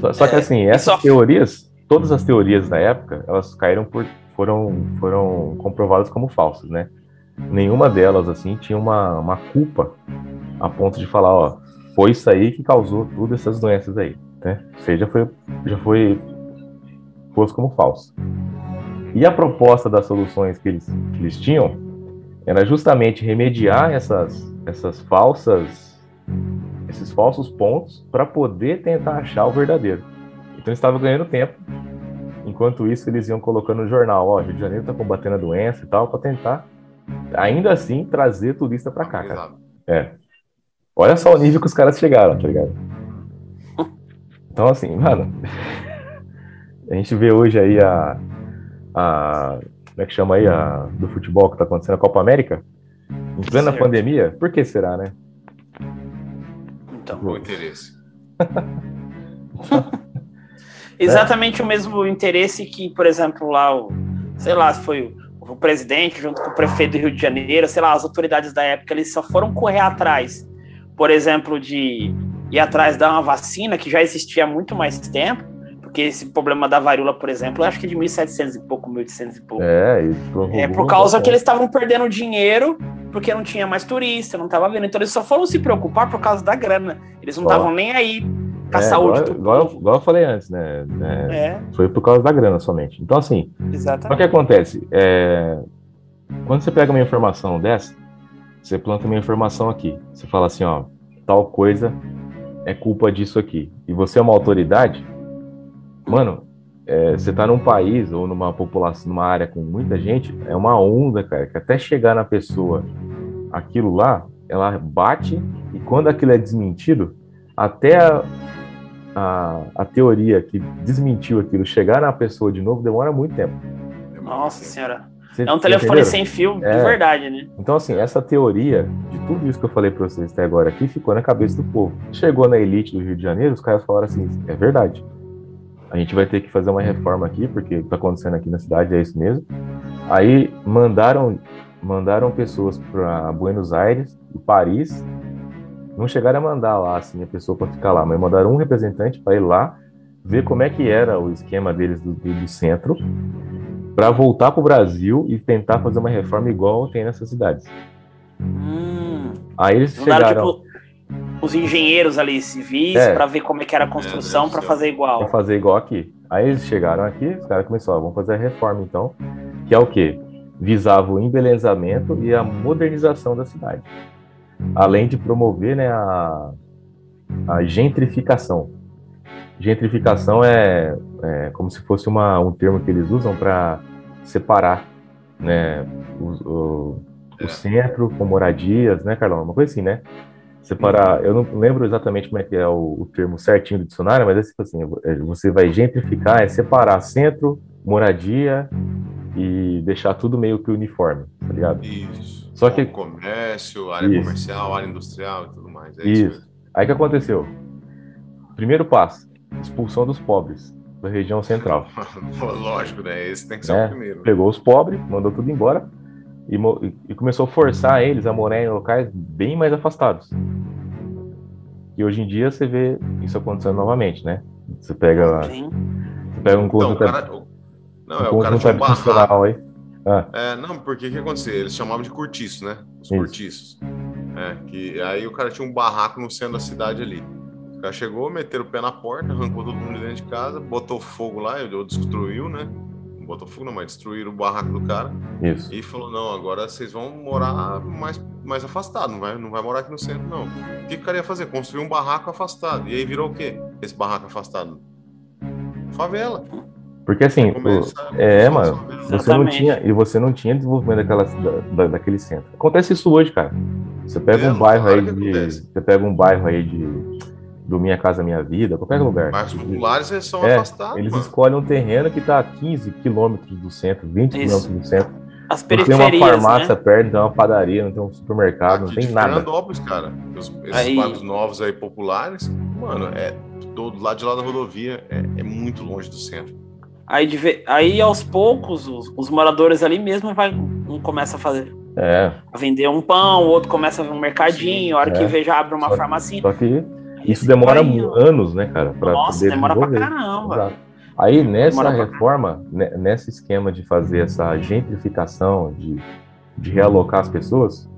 Só, só que é, assim, essas só... teorias, todas as teorias da época, elas caíram por, foram, foram comprovadas como falsas, né? Nenhuma delas, assim, tinha uma, uma culpa a ponto de falar, ó, foi isso aí que causou todas essas doenças aí, né? Ou seja, foi, já foi posto como falso. E a proposta das soluções que eles, que eles tinham era justamente remediar essas, essas falsas, esses falsos pontos para poder tentar achar o verdadeiro. Então eles estavam ganhando tempo. Enquanto isso, eles iam colocando no jornal, ó, Rio de Janeiro está combatendo a doença e tal, para tentar, ainda assim, trazer turista para cá, cara. É. Olha só o nível que os caras chegaram, tá ligado? <laughs> Então, assim, mano, <laughs> a gente vê hoje aí a, a como é que chama aí a do futebol que está acontecendo a Copa América em plena certo. pandemia, por que será, né? Então, o interesse. <laughs> Exatamente é. o mesmo interesse que, por exemplo, lá o, sei lá, foi o, o presidente junto com o prefeito do Rio de Janeiro, sei lá, as autoridades da época, eles só foram correr atrás, por exemplo, de ir atrás da uma vacina que já existia há muito mais tempo porque esse problema da varíola, por exemplo, eu acho que é de 1.700 e pouco, 1.800 e pouco. É, isso É por causa que eles estavam perdendo dinheiro, porque não tinha mais turista, não estava vendo. Então eles só foram se preocupar por causa da grana. Eles não estavam nem aí com a é, saúde igual, do igual, igual, eu falei antes, né? É, é. Foi por causa da grana somente. Então, assim, Exatamente. o que acontece? É, quando você pega uma informação dessa, você planta uma informação aqui. Você fala assim, ó, tal coisa é culpa disso aqui. E você é uma autoridade, Mano, é, você tá num país ou numa população, numa área com muita gente, é uma onda, cara, que até chegar na pessoa aquilo lá, ela bate e quando aquilo é desmentido, até a, a, a teoria que desmentiu aquilo chegar na pessoa de novo demora muito tempo. Nossa senhora. Você, é um telefone sem fio é. de verdade, né? Então, assim, essa teoria de tudo isso que eu falei para vocês até agora aqui ficou na cabeça do povo. Chegou na elite do Rio de Janeiro, os caras falaram assim: é verdade a gente vai ter que fazer uma reforma aqui, porque está acontecendo aqui na cidade é isso mesmo. Aí mandaram mandaram pessoas para Buenos Aires e Paris. Não chegaram a mandar lá assim a pessoa para ficar lá, mas mandaram um representante para ir lá ver como é que era o esquema deles do, do centro para voltar para o Brasil e tentar fazer uma reforma igual tem nessas cidades. Hum, Aí eles chegaram. Tipo, os engenheiros ali civis é. para ver como é que era a construção para fazer igual. Para fazer igual aqui. Aí eles chegaram aqui, os caras começaram, vamos fazer a reforma então. que é o quê? Visava o embelezamento e a modernização da cidade, além de promover né, a, a gentrificação. Gentrificação é, é, como se fosse uma, um termo que eles usam para separar né, o, o, o, é. centro com moradias, né, Carlão? Uma coisa assim, né? Separar, eu não lembro exatamente como é que é o, o termo certinho do dicionário, mas é tipo assim, é, você vai gentrificar, é separar centro, moradia e deixar tudo meio que uniforme, tá ligado? Isso. Só que comércio, área isso. comercial, área industrial e tudo mais. É isso. isso Aí que aconteceu? Primeiro passo, expulsão dos pobres da região central. <laughs> Lógico, né? Esse tem que ser é, o primeiro. Pegou os pobres, mandou tudo embora e, e, começou a forçar eles a morar em locais bem mais afastados. E hoje em dia você vê isso acontecendo novamente, né? Você pega, Sim. você pega um conjunto, então, cara, não, um é o cara de um barraco. Aí. Ah. É, não, porque o que acontecia? Eles chamavam de cortiço, né? Os isso. cortiços. É, que aí o cara tinha um barraco no centro da cidade ali. O cara chegou, meteu o pé na porta, arrancou todo mundo dentro de casa, botou fogo lá, ou destruiu, né? Não botou fogo, não, mas destruíram o barraco do cara. Isso. E falou: não, agora vocês vão morar mais, mais afastado, não vai, não vai morar aqui no centro, não. O que o cara ia fazer? Construir um barraco afastado. E aí virou o quê? Esse barraco afastado? Favela. Porque assim, o, é, mano, você não tinha e você não tinha desenvolvimento daquela, da, daquele centro. Acontece isso hoje, cara. Você pega é, um bairro aí de, você pega um bairro aí de do Minha Casa Minha Vida, qualquer lugar. Mas os populares eles são é, afastados. Eles mano. escolhem um terreno que está a 15 quilômetros do centro, 20 quilômetros do centro. As periferias, não tem uma farmácia né? perto, não tem uma padaria, não tem um supermercado, Aqui não tem nada. Fernandópolis, cara, os, esses aí... bairros novos aí populares, mano, é do lado de lá da rodovia é, é muito longe do centro. Aí, de, aí aos poucos, os, os moradores ali mesmo vai, um começa a fazer é. A vender um pão, o outro começa a ver um mercadinho, a hora é. que vê já abre uma farmácia. Só que isso demora anos, né, cara? Pra Nossa, demora pra caramba. Exato. Aí nessa reforma, pra... nesse esquema de fazer essa gentrificação, de, de realocar as pessoas,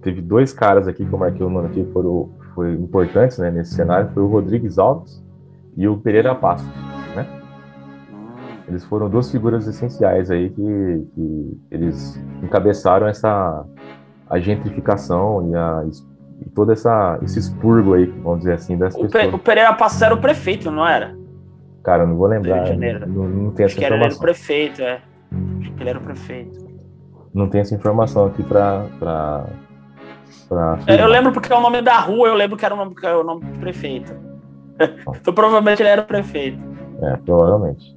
teve dois caras aqui que eu marquei o nome aqui que foram, foram importantes né, nesse cenário, foi o Rodrigues Alves e o Pereira Passos, né? Eles foram duas figuras essenciais aí que, que eles encabeçaram essa a gentrificação e, a, e todo essa, esse expurgo aí, vamos dizer assim, das o pessoas. o Pereira Passos era o prefeito, não era? Cara, não vou lembrar. Não, não tem essa Acho informação. que ele era o prefeito, é. Acho que ele era o prefeito. Não tem essa informação aqui pra. pra, pra é, eu lembro porque é o nome da rua, eu lembro que era o nome, é o nome do prefeito. <laughs> então provavelmente ele era o prefeito. É, provavelmente.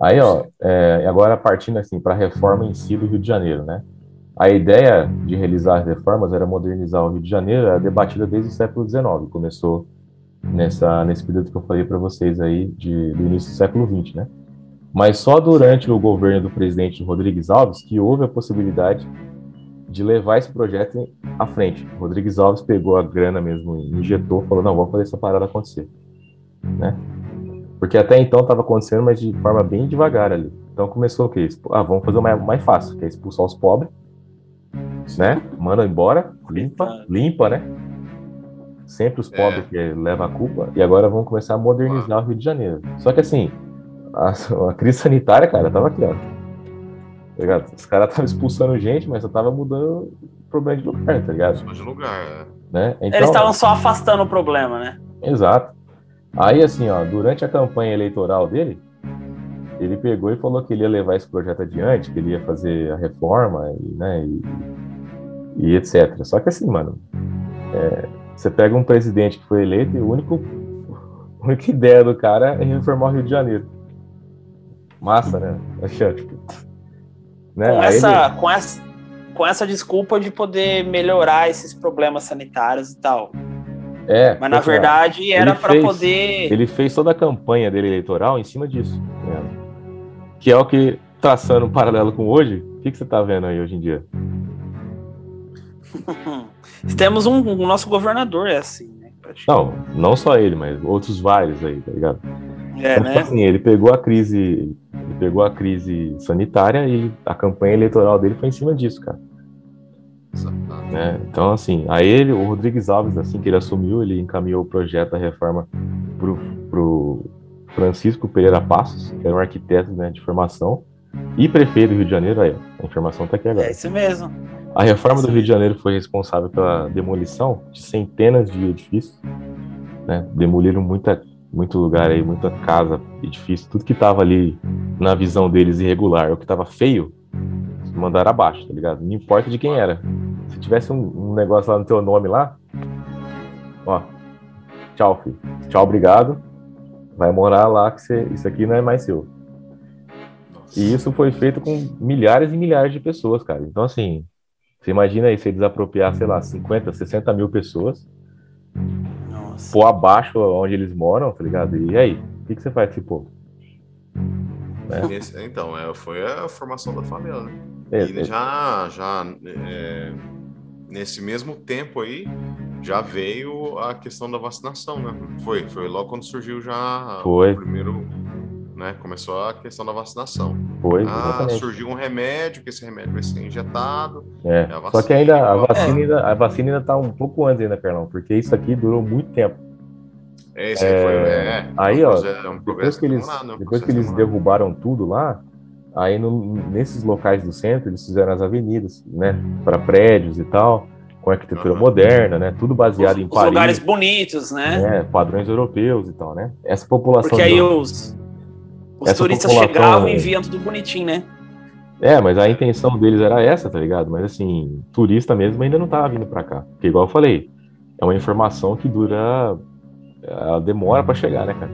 Aí, ó, é, agora partindo assim para a reforma em si do Rio de Janeiro, né? A ideia de realizar as reformas era modernizar o Rio de Janeiro, era debatida desde o século XIX, começou nessa nesse período que eu falei para vocês aí de, do início do século XX, né? Mas só durante o governo do presidente Rodrigues Alves que houve a possibilidade de levar esse projeto à frente. Rodrigues Alves pegou a grana mesmo, injetou, falou: não, vamos fazer essa parada acontecer, né? Porque até então estava acontecendo, mas de forma bem devagar ali. Então começou o quê? Ah, vamos fazer o mais fácil, que é expulsar os pobres, né? Manda embora, limpa, limpa, né? Sempre os pobres é. que levam a culpa. E agora vamos começar a modernizar o Rio de Janeiro. Só que assim, a, <laughs> a crise sanitária, cara, tava aqui, ó. Tá ligado? Os caras estavam expulsando gente, mas só tava mudando o problema de lugar, tá ligado? De lugar, é. né? Então, Eles estavam só afastando o problema, né? Exato. Aí, assim, ó, durante a campanha eleitoral dele, ele pegou e falou que ele ia levar esse projeto adiante, que ele ia fazer a reforma, e, né, e, e etc. Só que assim, mano, é, você pega um presidente que foi eleito e o único, <laughs> a única ideia do cara é reformar o Rio de Janeiro. Massa, né? Achei, tipo, né? Com, essa, ele... com, essa, com essa desculpa de poder melhorar esses problemas sanitários e tal. É, Mas na verdade era para poder. Ele fez toda a campanha dele eleitoral em cima disso. Né? Que é o que, traçando um paralelo com hoje, o que, que você está vendo aí hoje em dia? <laughs> Temos um, um, nosso governador, é assim, né? Não, não só ele, mas outros vários aí, tá ligado? É, então, né? assim, ele pegou a crise, ele pegou a crise sanitária e a campanha eleitoral dele foi em cima disso, cara. Né? Então, assim, aí ele, o Rodrigues Alves, assim que ele assumiu, ele encaminhou o projeto da reforma pro, pro Francisco Pereira Passos, que era um arquiteto né, de formação, e prefeito do Rio de Janeiro, aí, a informação está aqui agora. É isso mesmo. A reforma do Rio de Janeiro foi responsável pela demolição de centenas de edifícios, né? Demoliram muita, muito lugar aí, muita casa, edifício, tudo que estava ali na visão deles irregular, o que estava feio, mandaram abaixo, tá ligado? Não importa de quem era. Se tivesse um, um negócio lá no teu nome lá, ó, tchau, filho. Tchau, obrigado. Vai morar lá que você, isso aqui não é mais seu. E isso foi feito com milhares e milhares de pessoas, cara. Então, assim, você imagina aí você desapropriar, sei lá, 50, 60 mil pessoas, Nossa. pôr abaixo onde eles moram, tá ligado? E aí, o que, que você faz com esse povo? Né? então, é, foi a formação da favela, né? É, e é. já, já é, nesse mesmo tempo aí, já veio a questão da vacinação, né? Foi, foi logo quando surgiu já foi. o primeiro né? Começou a questão da vacinação. Foi, ah, surgiu um remédio, que esse remédio vai ser injetado. É. Vacina, Só que ainda a vacina, ainda, a vacina ainda tá um pouco antes ainda, Carlão, porque isso aqui durou muito tempo. Esse é, foi, é, aí, ó, é um depois que eles, né? depois que eles derrubaram tudo lá, aí no, nesses locais do centro eles fizeram as avenidas, né, para prédios e tal, com arquitetura uhum. moderna, né, tudo baseado os, em Paris. lugares bonitos, né? É, padrões europeus e tal, né? Essa população. Porque aí os os essa turistas chegavam e viam tudo bonitinho, né? É, mas a intenção deles era essa, tá ligado? Mas assim, turista mesmo ainda não tava vindo para cá. Porque, igual eu falei, é uma informação que dura. Ela demora para chegar, né, cara?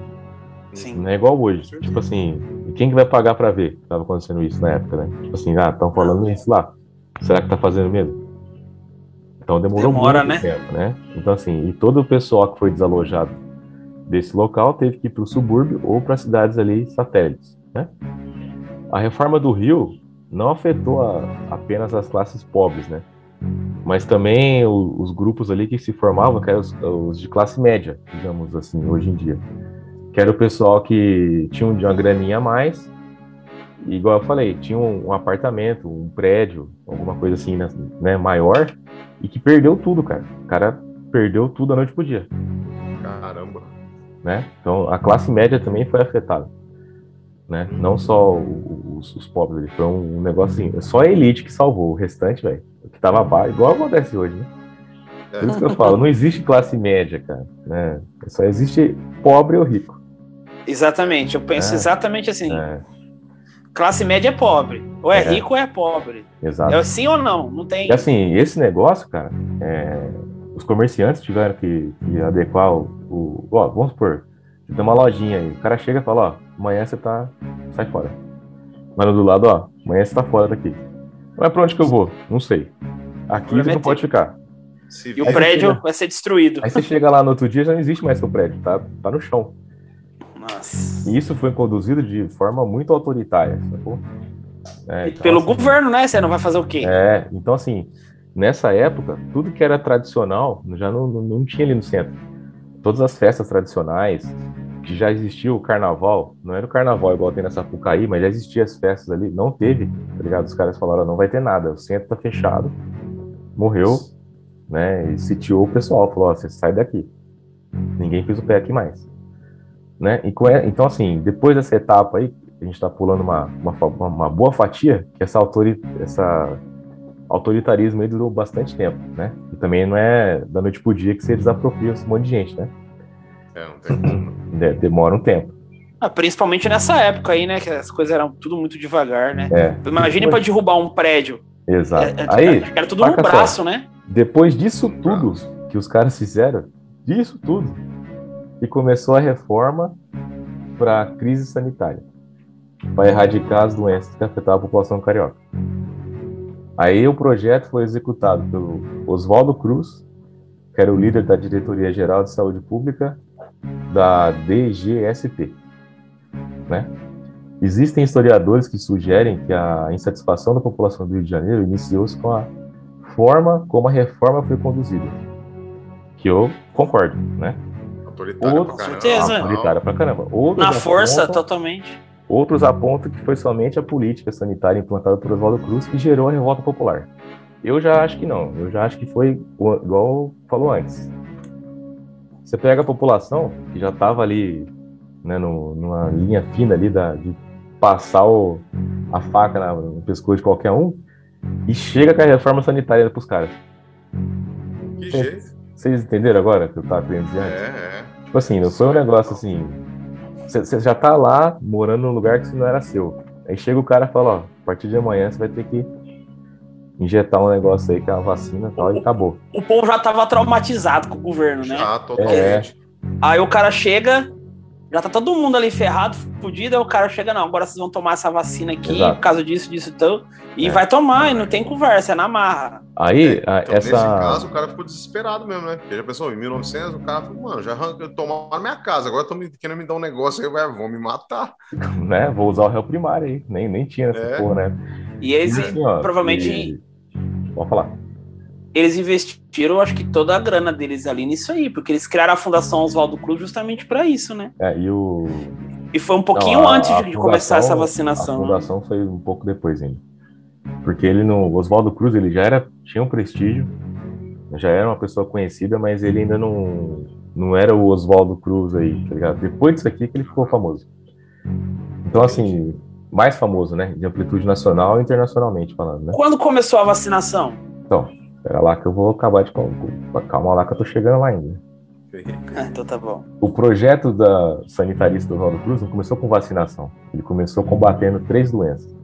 Sim. Não é igual hoje. Tipo assim, quem que vai pagar para ver que tava acontecendo isso na época, né? Tipo assim, ah, estão falando isso lá. Será que tá fazendo mesmo? Então demorou Demora, muito né? tempo, né? Então, assim, e todo o pessoal que foi desalojado desse local teve que ir para o subúrbio ou para cidades ali satélites. Né? A reforma do Rio não afetou a, apenas as classes pobres, né? mas também o, os grupos ali que se formavam, que eram os, os, de classe média, digamos assim, hoje em dia. Que era o pessoal que tinha uma graninha a mais, e igual eu falei, tinha um, um apartamento, um prédio, alguma coisa assim, né, né, maior, e que perdeu tudo, cara. O cara perdeu tudo da noite pro dia. Caramba né? Então a classe média também foi afetada, né? Não só os, os pobres, foi um negócio assim, só a elite que salvou, o restante, velho, que tava abaixo, igual acontece hoje, né? Por isso que eu falo, não existe classe média, cara, né? Só existe pobre ou rico. Exatamente, eu penso é, exatamente assim. É. Classe média é pobre, ou é, é, rico ou é pobre. Exato. É sim ou não, não tem. E assim, esse negócio, cara, é, os comerciantes tiveram que, que adequar o, o, Ó, vamos supor, você tem uma lojinha aí, o cara chega e fala: Ó, amanhã você tá. sai fora. Mas do lado, ó, amanhã você tá fora daqui. Mas pra onde que eu vou? Não sei. Aqui você não pode ficar. E o prédio chega, vai ser destruído. Aí você chega lá no outro dia já não existe mais seu prédio, tá, tá no chão. Nossa. E isso foi conduzido de forma muito autoritária, sacou? É, então, pelo assim, governo, né? Você não vai fazer o quê? É, então assim, nessa época, tudo que era tradicional já não, não, não tinha ali no centro. Todas as festas tradicionais, que já existia o carnaval, não era o carnaval igual tem nessa Sapucaí, mas já existia as festas ali, não teve, tá ligado? Os caras falaram, não vai ter nada, o centro tá fechado, morreu, né? E sitiou o pessoal, falou, ó, você sai daqui. Ninguém pisa o pé aqui mais. Né? E, então, assim, depois dessa etapa aí, a gente está pulando uma, uma, uma, boa fatia, que essa, autori, essa autoritarismo aí durou bastante tempo, né? E também não é da noite pro dia que você desapropria esse monte de gente, né? É, não tem como. Demora um tempo. Ah, principalmente nessa época aí, né? Que as coisas eram tudo muito devagar, né? É. Imagine para derrubar um prédio. Exato. É, é, aí, era tudo no braço, só. né? Depois disso tudo que os caras fizeram, disso tudo, e começou a reforma para a crise sanitária, para erradicar as doenças que afetavam a população carioca. Aí o projeto foi executado pelo Oswaldo Cruz, que era o líder da Diretoria Geral de Saúde Pública da DGSP. Né? Existem historiadores que sugerem que a insatisfação da população do Rio de Janeiro iniciou-se com a forma como a reforma foi conduzida. Que eu concordo, né? Autoritária Outro, pra caramba. Autoritária pra caramba. Outros Na força, totalmente. Outros apontam que foi somente a política sanitária implantada por Oswaldo Cruz que gerou a revolta popular. Eu já acho que não. Eu já acho que foi igual falou antes. Você pega a população que já estava ali, né, no, numa linha fina ali da, de passar o, a faca no pescoço de qualquer um e chega com a reforma sanitária pros caras. Que jeito. Vocês entenderam agora que eu tava querendo dizer antes? É, é. Tipo assim, não foi um negócio assim. Você já tá lá morando num lugar que não era seu. Aí chega o cara e fala, ó, a partir de amanhã você vai ter que injetar um negócio aí que é uma vacina e tal, e acabou. O povo já tava traumatizado com o governo, né? Ah, totalmente. É. Aí o cara chega, já tá todo mundo ali ferrado, fudido, aí o cara chega, não, agora vocês vão tomar essa vacina aqui, Exato. por causa disso, disso, então, e é. vai tomar, e não tem conversa, é na marra. Aí, então, essa... Nesse caso, o cara ficou desesperado mesmo, né? Porque já pensou, em 1900, o cara falou, mano, já tomaram na minha casa, agora estão querendo me dar um negócio aí, vão me matar. <laughs> né? Vou usar o réu primário aí, nem, nem tinha essa é. porra, né? E eles, assim, ó, provavelmente... E... Pode falar eles investiram, acho que toda a grana deles ali nisso aí, porque eles criaram a Fundação Oswaldo Cruz justamente para isso, né? É, e o. E foi um pouquinho não, a, antes a de começar essa vacinação. A fundação foi um pouco depois ainda. Porque ele não. O Oswaldo Cruz, ele já era. tinha um prestígio, já era uma pessoa conhecida, mas ele ainda não. Não era o Oswaldo Cruz aí, tá ligado? Depois disso aqui que ele ficou famoso. Então, assim, mais famoso, né? De amplitude nacional e internacionalmente falando, né? Quando começou a vacinação? Então, Espera lá que eu vou acabar de. Calma lá que eu tô chegando lá ainda. <laughs> então tá bom. O projeto da sanitarista do Oswaldo Cruz não começou com vacinação. Ele começou combatendo três doenças.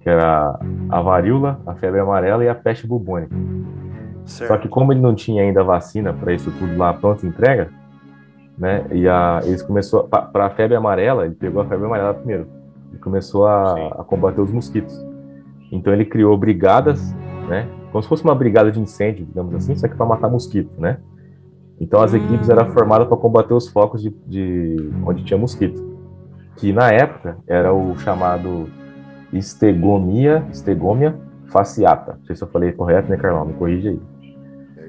Que era a varíola, a febre amarela e a peste bubônica. Certo. Só que como ele não tinha ainda vacina para isso tudo lá pronto entrega, né? E a, eles começou para a febre amarela, ele pegou a febre amarela primeiro. Ele começou a, a combater os mosquitos. Então ele criou brigadas, né? como se fosse uma brigada de incêndio, digamos assim, só que para matar mosquito, né? Então as equipes eram hum. formadas para combater os focos de, de, onde tinha mosquito, que na época era o chamado estegomia, estegomia fasciata. Não sei se eu falei correto, né, Carlão? Me corrige aí.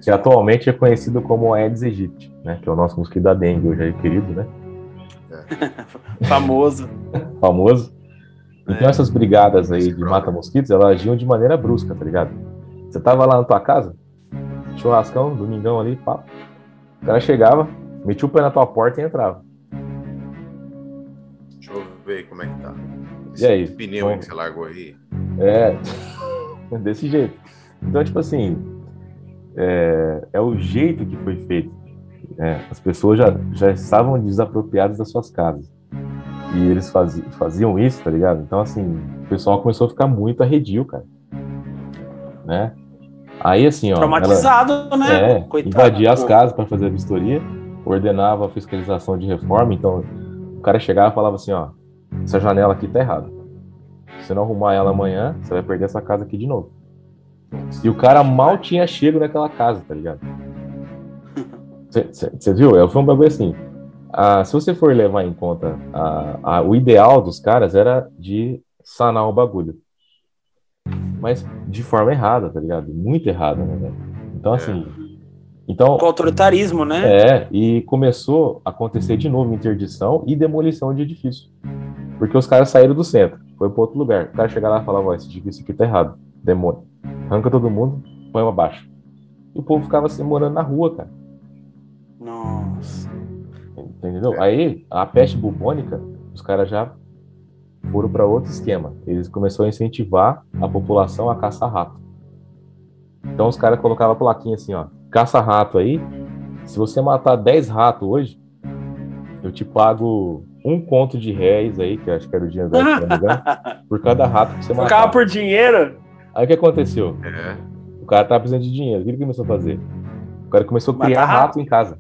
Que atualmente é conhecido como Aedes aegypti, né? Que é o nosso mosquito da dengue, hoje aí querido, né? É. <laughs> Famoso. Famoso. Então é. essas brigadas aí de mata-mosquitos, elas agiam de maneira brusca, tá ligado? Você tava lá na tua casa, churrascão, domingão ali, papo. O cara chegava, metia o pé na tua porta e entrava. Deixa eu ver como é que tá. Esse e aí? pneu aí que você largou aí. É, <laughs> desse jeito. Então, tipo assim, é, é o jeito que foi feito. É, as pessoas já, já estavam desapropriadas das suas casas. E eles faziam, faziam isso, tá ligado? Então, assim, o pessoal começou a ficar muito arredio, cara. Né? Aí, assim, ó. Traumatizado, ela, né? É, Coitado, invadia as casas para fazer a vistoria, ordenava a fiscalização de reforma. Então, o cara chegava e falava assim: ó, essa janela aqui tá errada. Se você não arrumar ela amanhã, você vai perder essa casa aqui de novo. E o cara mal tinha chego naquela casa, tá ligado? <laughs> Você viu? É, foi um bagulho assim. Ah, se você for levar em conta, ah, ah, o ideal dos caras era de sanar o bagulho mas de forma errada, tá ligado? Muito errada, né? Então, assim. Então, Com autoritarismo, né? É, e começou a acontecer de novo interdição e demolição de edifício. Porque os caras saíram do centro, foi para outro lugar. O cara chegava lá e falava: esse edifício aqui tá errado, demônio. Arranca todo mundo, põe abaixo. E o povo ficava assim, morando na rua, cara. Nossa. Entendeu? Aí, a peste bubônica, os caras já foram para outro esquema. Eles começaram a incentivar a população a caçar rato. Então os caras colocavam a plaquinha assim, ó, caça rato aí. Se você matar 10 ratos hoje, eu te pago um conto de réis aí, que acho que era o dinheiro da <laughs> por cada rato que você matar. Ficava por dinheiro? Aí o que aconteceu? É. O cara tava precisando de dinheiro. O que ele começou a fazer? O cara começou a criar rato? rato em casa.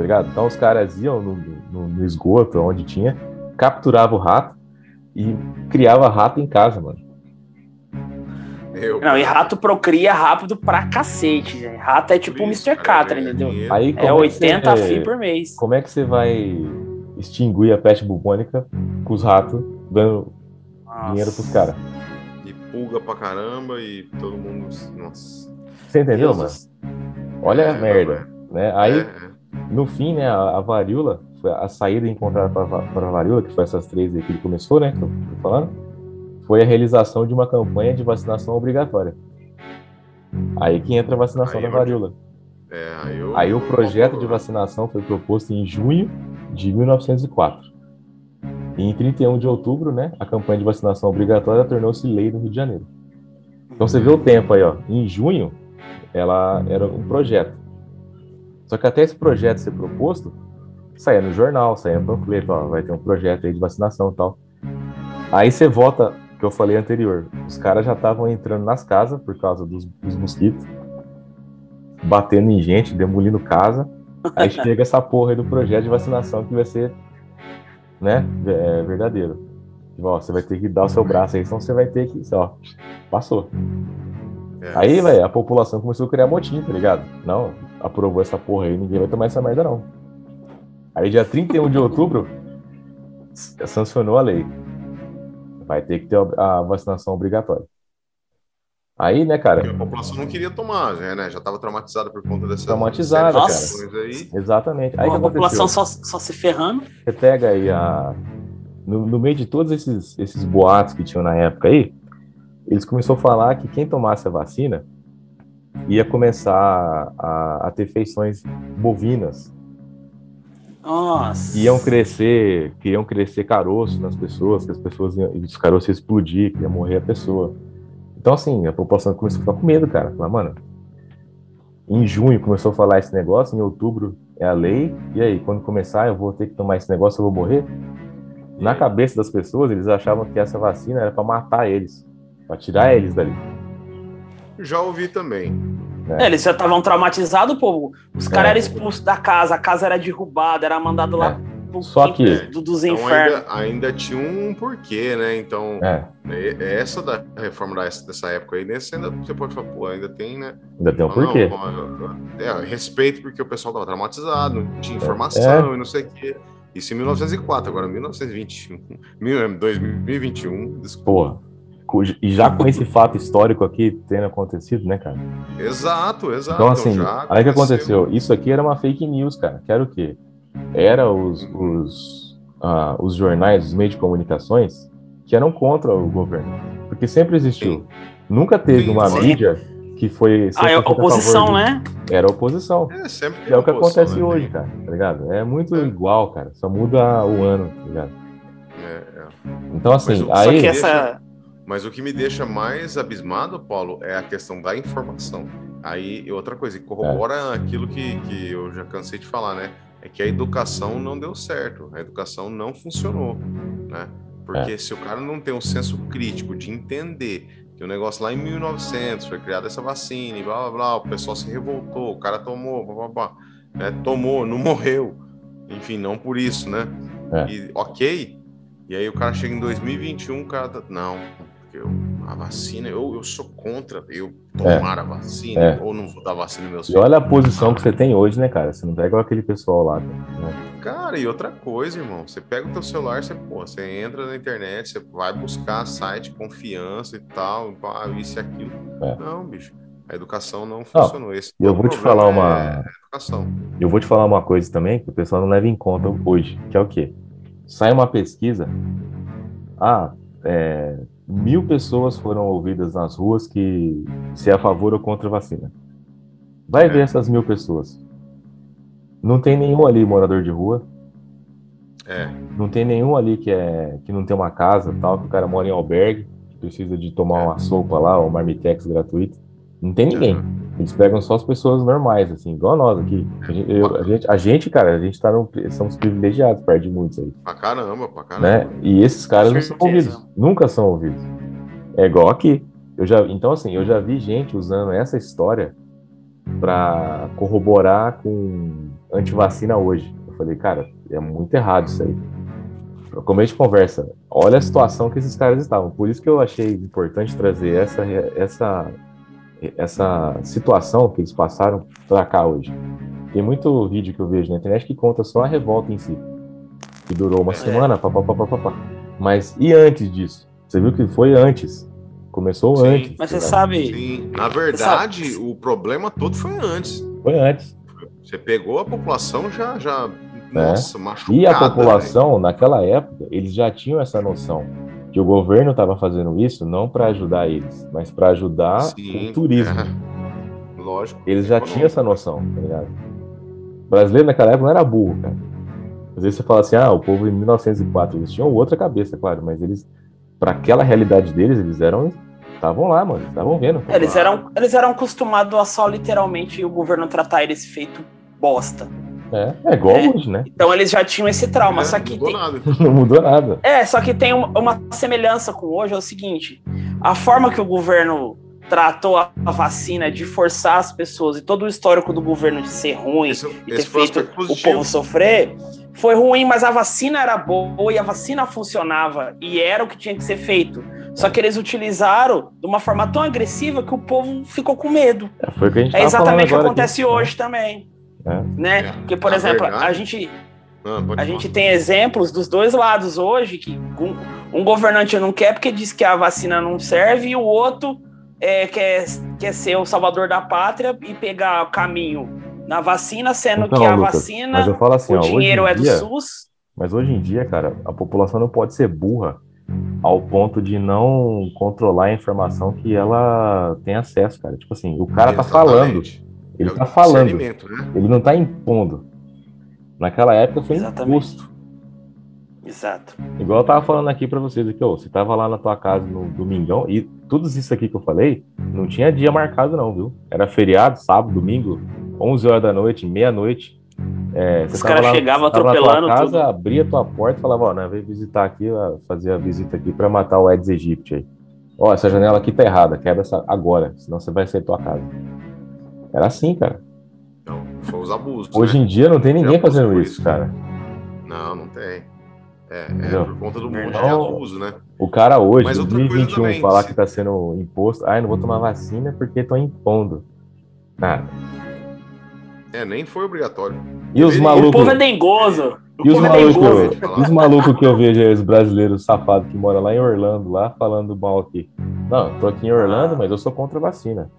Tá ligado? Então os caras iam no, no, no esgoto, onde tinha, capturava o rato e criava rato em casa, mano. Eu, não, e rato procria rápido pra cacete, gente. Rato é tipo o Mr. Catra, entendeu? Aí, é 80 você, FI por mês. Como é que você vai extinguir a peste bubônica com os ratos dando Nossa. dinheiro pros caras? E pulga pra caramba e todo mundo. Nossa. Você entendeu, Deus mano? Olha é, a merda. Né? Aí, é, é. No fim, né, a, a varíola, a saída encontrada para a varíola, que foi essas três aí que ele começou, né, que eu tô falando, foi a realização de uma campanha de vacinação obrigatória. Aí que entra a vacinação aí da varíola. É, aí, eu, aí o projeto de vacinação foi proposto em junho de 1904. E em 31 de outubro, né, a campanha de vacinação obrigatória tornou-se lei no Rio de Janeiro. Então você vê o tempo aí, ó. Em junho, ela era um projeto. Só que até esse projeto ser proposto, saía no jornal, saía no panfleto, ó, vai ter um projeto aí de vacinação e tal. Aí você vota, que eu falei anterior, os caras já estavam entrando nas casas por causa dos, dos mosquitos, batendo em gente, demolindo casa. Aí <laughs> chega essa porra aí do projeto de vacinação que vai ser, né, é, verdadeiro. Ó, você vai ter que dar o seu braço aí, senão você vai ter que, ó, passou. É. Aí, velho, a população começou a criar motim, tá ligado? Não, aprovou essa porra aí, ninguém vai tomar essa merda, não. Aí, dia 31 de outubro, sancionou a lei. Vai ter que ter a vacinação obrigatória. Aí, né, cara? Porque a população não queria tomar, né? Já estava traumatizada por conta dessa. Traumatizada, cara. Aí. Exatamente. Aí a população só, só se ferrando. Você pega aí a. No, no, meio de todos esses, esses boatos que tinham na época aí, eles começaram a falar que quem tomasse a vacina ia começar a, a ter feições bovinas. Nossa. Iam crescer, que iam crescer caroços nas pessoas, que as pessoas iam, os caroços iam explodir, que ia morrer a pessoa. Então, assim, a população começou a ficar com medo, cara. Falar, mano, em junho começou a falar esse negócio, em outubro é a lei, e aí, quando começar eu vou ter que tomar esse negócio, eu vou morrer? Na cabeça das pessoas, eles achavam que essa vacina era para matar eles, para tirar eles dali. Já ouvi também. É. Eles já estavam traumatizados, pô. Os caras é. eram expulsos da casa, a casa era derrubada, era mandado lá é. Só que do, dos então infernos. Ainda, ainda, tinha um porquê, né? Então, é. essa da reforma dessa, dessa época aí, nesse ainda você pode falar, pô, ainda tem, né? Ainda tem um porquê. Não, é, respeito porque o pessoal tava traumatizado, não tinha é. informação é. e não sei o quê. Isso em 1904, agora 1921, 2021, desculpa. Porra. E já com esse fato histórico aqui tendo acontecido, né, cara? Exato, exato. Então, assim, aí o que aconteceu? Isso aqui era uma fake news, cara. Que era o quê? era os, os, uh, os jornais, os meios de comunicações que eram contra o governo. Porque sempre existiu. Sim. Nunca teve Sim, uma sim. mídia que foi. Ah, é oposição, né? Era oposição. É, sempre é o que acontece né? hoje, cara, tá ligado? É muito é. igual, cara. Só muda o ano, tá ligado? É, é. Então, assim, Mas, aí. Essa... Mas o que me deixa mais abismado, Paulo, é a questão da informação. Aí, outra coisa, corrobora é. aquilo que, que eu já cansei de falar, né? é que a educação não deu certo, a educação não funcionou, né? Porque é. se o cara não tem um senso crítico de entender que o negócio lá em 1900 foi criada essa vacina e blá blá blá, o pessoal se revoltou, o cara tomou, blá blá blá, né? tomou, não <laughs> morreu, enfim, não por isso, né? É. E ok, e aí o cara chega em 2021, o cara tá, não, porque eu, a vacina, eu, eu sou contra eu tomar é. a vacina, é. ou não vou dar vacina meus filhos. E olha a posição que você tem hoje, né, cara? Você não tá igual aquele pessoal lá. Né? Cara, e outra coisa, irmão, você pega o teu celular, você, pô, você entra na internet, você vai buscar site, confiança e tal, isso e aquilo. É. Não, bicho. A educação não funcionou. Não, Esse eu vou te falar uma. É eu vou te falar uma coisa também que o pessoal não leva em conta hoje, que é o quê? Sai uma pesquisa. Ah, é, mil pessoas foram ouvidas nas ruas que se é a favor ou contra a vacina. Vai é. ver essas mil pessoas. Não tem nenhum ali morador de rua. É. Não tem nenhum ali que é que não tem uma casa, tal, que o cara mora em albergue, que precisa de tomar uma sopa lá, ou marmitex gratuito. Não tem ninguém. Uhum. Eles pegam só as pessoas normais, assim, igual nós aqui. A gente, eu, a gente, a gente cara, a gente tá no, somos privilegiados perto de muitos aí. Pra caramba, pra caramba. Né? E esses caras não são ouvidos, nunca são ouvidos. É igual aqui. Eu já, então, assim, eu já vi gente usando essa história para corroborar com antivacina hoje. Eu falei, cara, é muito errado isso aí. Como a gente conversa, olha a situação que esses caras estavam. Por isso que eu achei importante trazer essa, essa essa situação que eles passaram para cá hoje. Tem muito vídeo que eu vejo na internet que conta só a revolta em si, que durou uma é. semana, papapá. Mas e antes disso? Você viu que foi antes. Começou Sim, antes. Mas você sabe. Sim. Na verdade, o problema todo foi antes. Foi antes. Você pegou a população já, já é. nossa, machucada. E a população, véio. naquela época, eles já tinham essa noção que o governo estava fazendo isso não para ajudar eles, mas para ajudar Sim, o turismo. É. <laughs> Lógico. Eles já tinham essa noção, tá ligado? O brasileiro naquela época não era burro, cara. Às vezes você fala assim, ah, o povo em 1904, eles tinham outra cabeça, claro, mas eles, para aquela realidade deles, eles eram, estavam lá, mano, estavam vendo. Eles eram, eles eram acostumados a só literalmente o governo tratar eles feito bosta. É, é igual é. hoje, né? Então eles já tinham esse trauma, é, só que não tem... nada. <laughs> não mudou nada. É, só que tem uma, uma semelhança com hoje, é o seguinte, a forma que o governo tratou a vacina de forçar as pessoas e todo o histórico do governo de ser ruim esse, e ter feito o povo sofrer, foi ruim, mas a vacina era boa e a vacina funcionava e era o que tinha que ser feito. Só que eles utilizaram de uma forma tão agressiva que o povo ficou com medo. É, foi o que a gente é exatamente o que acontece aqui. hoje também. É. Né? É. Porque, por exemplo, verdade... a gente. Ah, a gente tem exemplos dos dois lados hoje que um, um, governante não quer porque diz que a vacina não serve e o outro é, quer, quer ser o salvador da pátria e pegar o caminho na vacina, sendo então, que a Lucas, vacina, assim, o ó, dinheiro é do dia, SUS. Mas hoje em dia, cara, a população não pode ser burra ao ponto de não controlar a informação que ela tem acesso, cara. Tipo assim, o cara Exatamente. tá falando, ele é tá falando, né? ele não tá impondo. Naquela época foi Exatamente. imposto. Exato. Igual eu tava falando aqui para vocês aqui, ó, você tava lá na tua casa no domingão e tudo isso aqui que eu falei, não tinha dia marcado não, viu? Era feriado, sábado, domingo, 11 horas da noite, meia-noite. É, Os caras chegavam atropelando na tua casa, tudo. abria a tua porta e falava, ó, né, vem visitar aqui, fazer a visita aqui para matar o Aedes aegypti aí. Ó, essa janela aqui tá errada, quebra essa agora, senão você vai sair da tua casa. Era assim, cara. Não, foi os abusos. Hoje né? em dia não tem ninguém fazendo isso, isso, cara. Não, não tem. É, é por conta do monte de abuso, né? O cara hoje, em 2021, também, falar se... que tá sendo imposto, ah, não vou tomar vacina porque tô impondo. Cara. É, nem foi obrigatório. E os malucos. O povo é dengoso. E os, é malucos, os malucos que eu vejo aí, os brasileiros safados que moram lá em Orlando, lá, falando mal aqui. Não, tô aqui em Orlando, mas eu sou contra a vacina.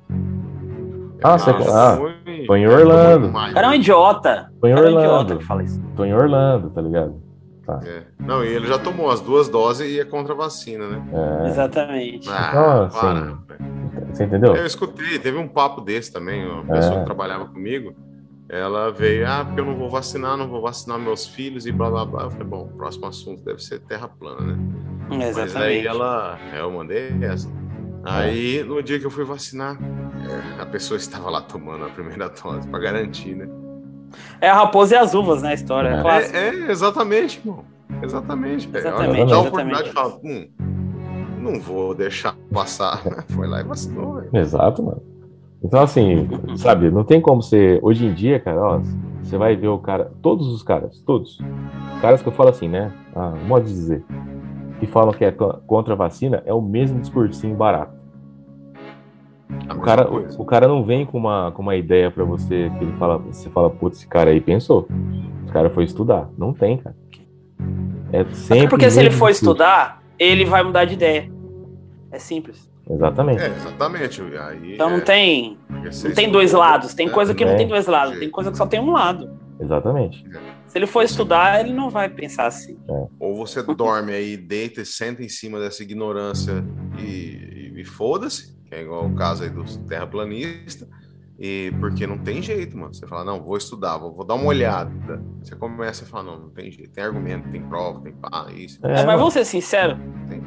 Ah, você ah, foi, tô em Orlando. O cara é um idiota. Tô em Orlando. É um idiota que fala isso. Tô em Orlando, tá ligado? Tá. É. Não, e ele já tomou as duas doses e é contra a vacina, né? É. Exatamente. Ah, então, para. Você entendeu? Eu escutei, teve um papo desse também, uma pessoa é. que trabalhava comigo. Ela veio, ah, porque eu não vou vacinar, não vou vacinar meus filhos e blá blá blá. Eu falei, bom, o próximo assunto deve ser terra plana, né? Exatamente. Mas aí ela, é, eu mandei essa. Aí, no dia que eu fui vacinar, é, a pessoa estava lá tomando a primeira dose para garantir, né? É a raposa e as uvas, né? A história. É, é, é exatamente, irmão. Exatamente. Exatamente. Dá a oportunidade de falar, hum, não vou deixar passar. <laughs> Foi lá e vacinou. Exato, mano. Então, assim, sabe, não tem como ser. Hoje em dia, cara, ó, você vai ver o cara. Todos os caras, todos. Caras que eu falo assim, né? Ah, modo de dizer. Que falam que é contra a vacina, é o mesmo discursinho barato. O cara, o, o, cara não vem com uma, com uma ideia para você que ele fala, você fala, putz, esse cara aí pensou. O cara foi estudar. Não tem, cara. É sempre. porque se ele for estudar, ele vai mudar de ideia. É simples. Exatamente. É, exatamente. Aí então não é... tem. Não tem dois lados. Tem coisa que não tem dois lados. Tem coisa que só tem um lado. Exatamente. Se ele for estudar, ele não vai pensar assim. É. Ou você dorme aí, deita e senta em cima dessa ignorância e, e, e foda-se que é igual o caso aí dos terraplanistas, e porque não tem jeito, mano. Você fala, não, vou estudar, vou, vou dar uma olhada. Você começa a falar, não, não tem jeito, tem argumento, tem prova, tem pá, isso. É, mas vamos ser sinceros,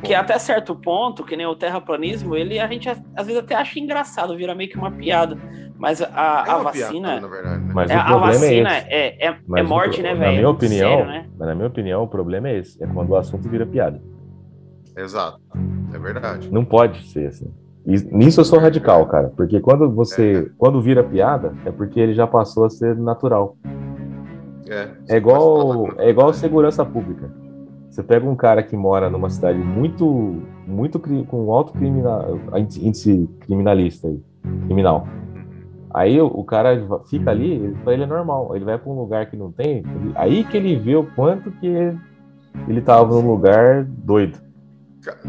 que até certo ponto, que nem o terraplanismo, ele a gente às vezes até acha engraçado, vira meio que uma piada. Mas a, é a vacina. Piada, verdade, né? mas é, a vacina é, é, é, é morte, né, velho? Na minha opinião, Sério, né? na minha opinião, o problema é esse. É quando o assunto vira piada. Exato. É verdade. Não pode ser assim. E nisso eu sou radical, cara, porque quando você, quando vira piada, é porque ele já passou a ser natural. É, é igual, é igual segurança pública. Você pega um cara que mora numa cidade muito, muito com alto criminal, índice criminalista, criminal. Aí o, cara fica ali, para ele é normal. Ele vai para um lugar que não tem, aí que ele vê o quanto que ele estava num lugar doido.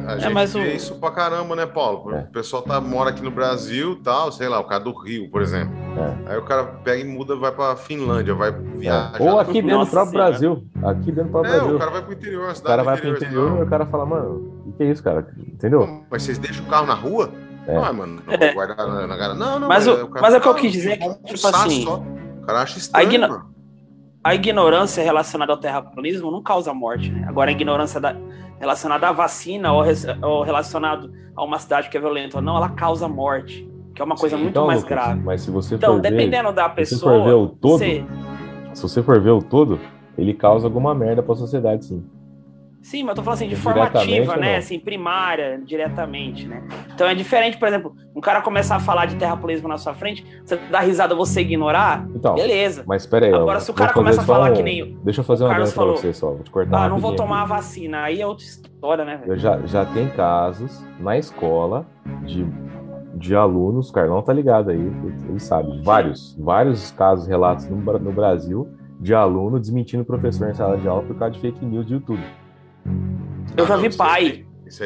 A é, gente vê o... isso pra caramba, né, Paulo? É. O pessoal tá, mora aqui no Brasil tal, sei lá, o cara do Rio, por exemplo. É. Aí o cara pega e muda, vai pra Finlândia, vai viajar. Ou aqui dentro do próprio Brasil. Aqui dentro do próprio é, Brasil. o cara vai pro interior, O cara vai pro interior e o cara fala, mano, o que é isso, cara? Entendeu? mas vocês deixam o carro na rua? É. Ah, mano, não é. guardar na, cara. Não, não, mas, o, o mas é o que eu quis dizer é que, tipo assim. Só. O cara acha estranho, mano. a ignorância relacionada ao terraplanismo não causa morte, né? Agora, a ignorância da, relacionada à vacina ou, ou relacionado a uma cidade que é violenta ou não, ela causa morte, que é uma coisa sim, muito então, mais Lucas, grave. Mas se você então, for dependendo ver, da pessoa, se você for ver o todo, você... se você for ver o todo, ele causa alguma merda para a sociedade, sim. Sim, mas eu tô falando assim, de formativa, né? Assim, primária, diretamente, né? Então é diferente, por exemplo, um cara começar a falar de terraplanismo na sua frente, você dá risada, você ignorar, então, beleza. Mas espera aí. Agora, se o cara começa a falar um... que nem. Deixa eu fazer uma coisa pra você só, vou te cortar. Ah, não vou tomar a vacina, aí é outra história, né, velho? Já, já tem casos na escola de, de alunos, o Carlão tá ligado aí, ele sabe, vários, vários casos, relatos no, no Brasil de aluno desmentindo o professor em sala de aula por causa de fake news de YouTube. Eu já vi pai.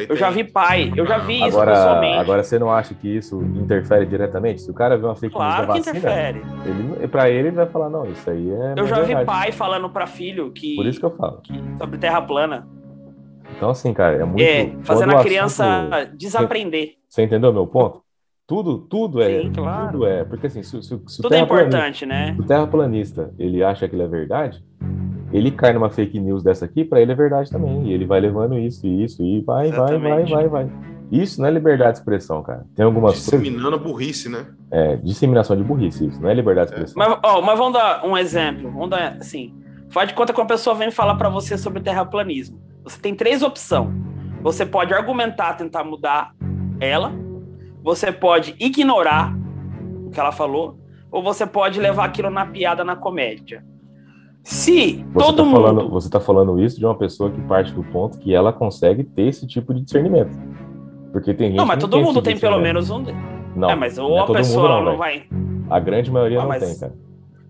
Eu já vi pai, eu já vi isso agora, pessoalmente. Agora, você não acha que isso interfere diretamente? Se o cara vê uma fake claro news da vacina, interfere. Ele, pra ele, ele vai falar, não, isso aí é Eu já verdade. vi pai falando pra filho que... Por isso que eu falo. Que, sobre terra plana. Então, assim, cara, é muito... É, fazendo a criança assunto... desaprender. Você entendeu meu ponto? Tudo, tudo é, Sim, claro. tudo é, porque assim, se, se, se tudo é importante, né? Se o terraplanista, ele acha que ele é verdade, ele cai numa fake news dessa aqui, para ele é verdade também. E ele vai levando isso e isso, e vai, Exatamente. vai, vai, vai, vai. Isso não é liberdade de expressão, cara. Tem algumas Disseminando coisas... burrice, né? É, disseminação de burrice, isso. Não é liberdade de expressão. Mas, ó, mas vamos dar um exemplo. Vamos dar, assim, faz de conta que uma pessoa vem falar para você sobre terraplanismo. Você tem três opções. Você pode argumentar, tentar mudar ela. Você pode ignorar o que ela falou. Ou você pode levar aquilo na piada, na comédia. Se você todo tá mundo. Falando, você está falando isso de uma pessoa que parte do ponto que ela consegue ter esse tipo de discernimento. Porque tem gente Não, mas que todo tem mundo esse tem tipo pelo de menos um. Não, é, mas ou não é a todo pessoa mundo não, não, vai. A grande maioria Ah, não tem, cara.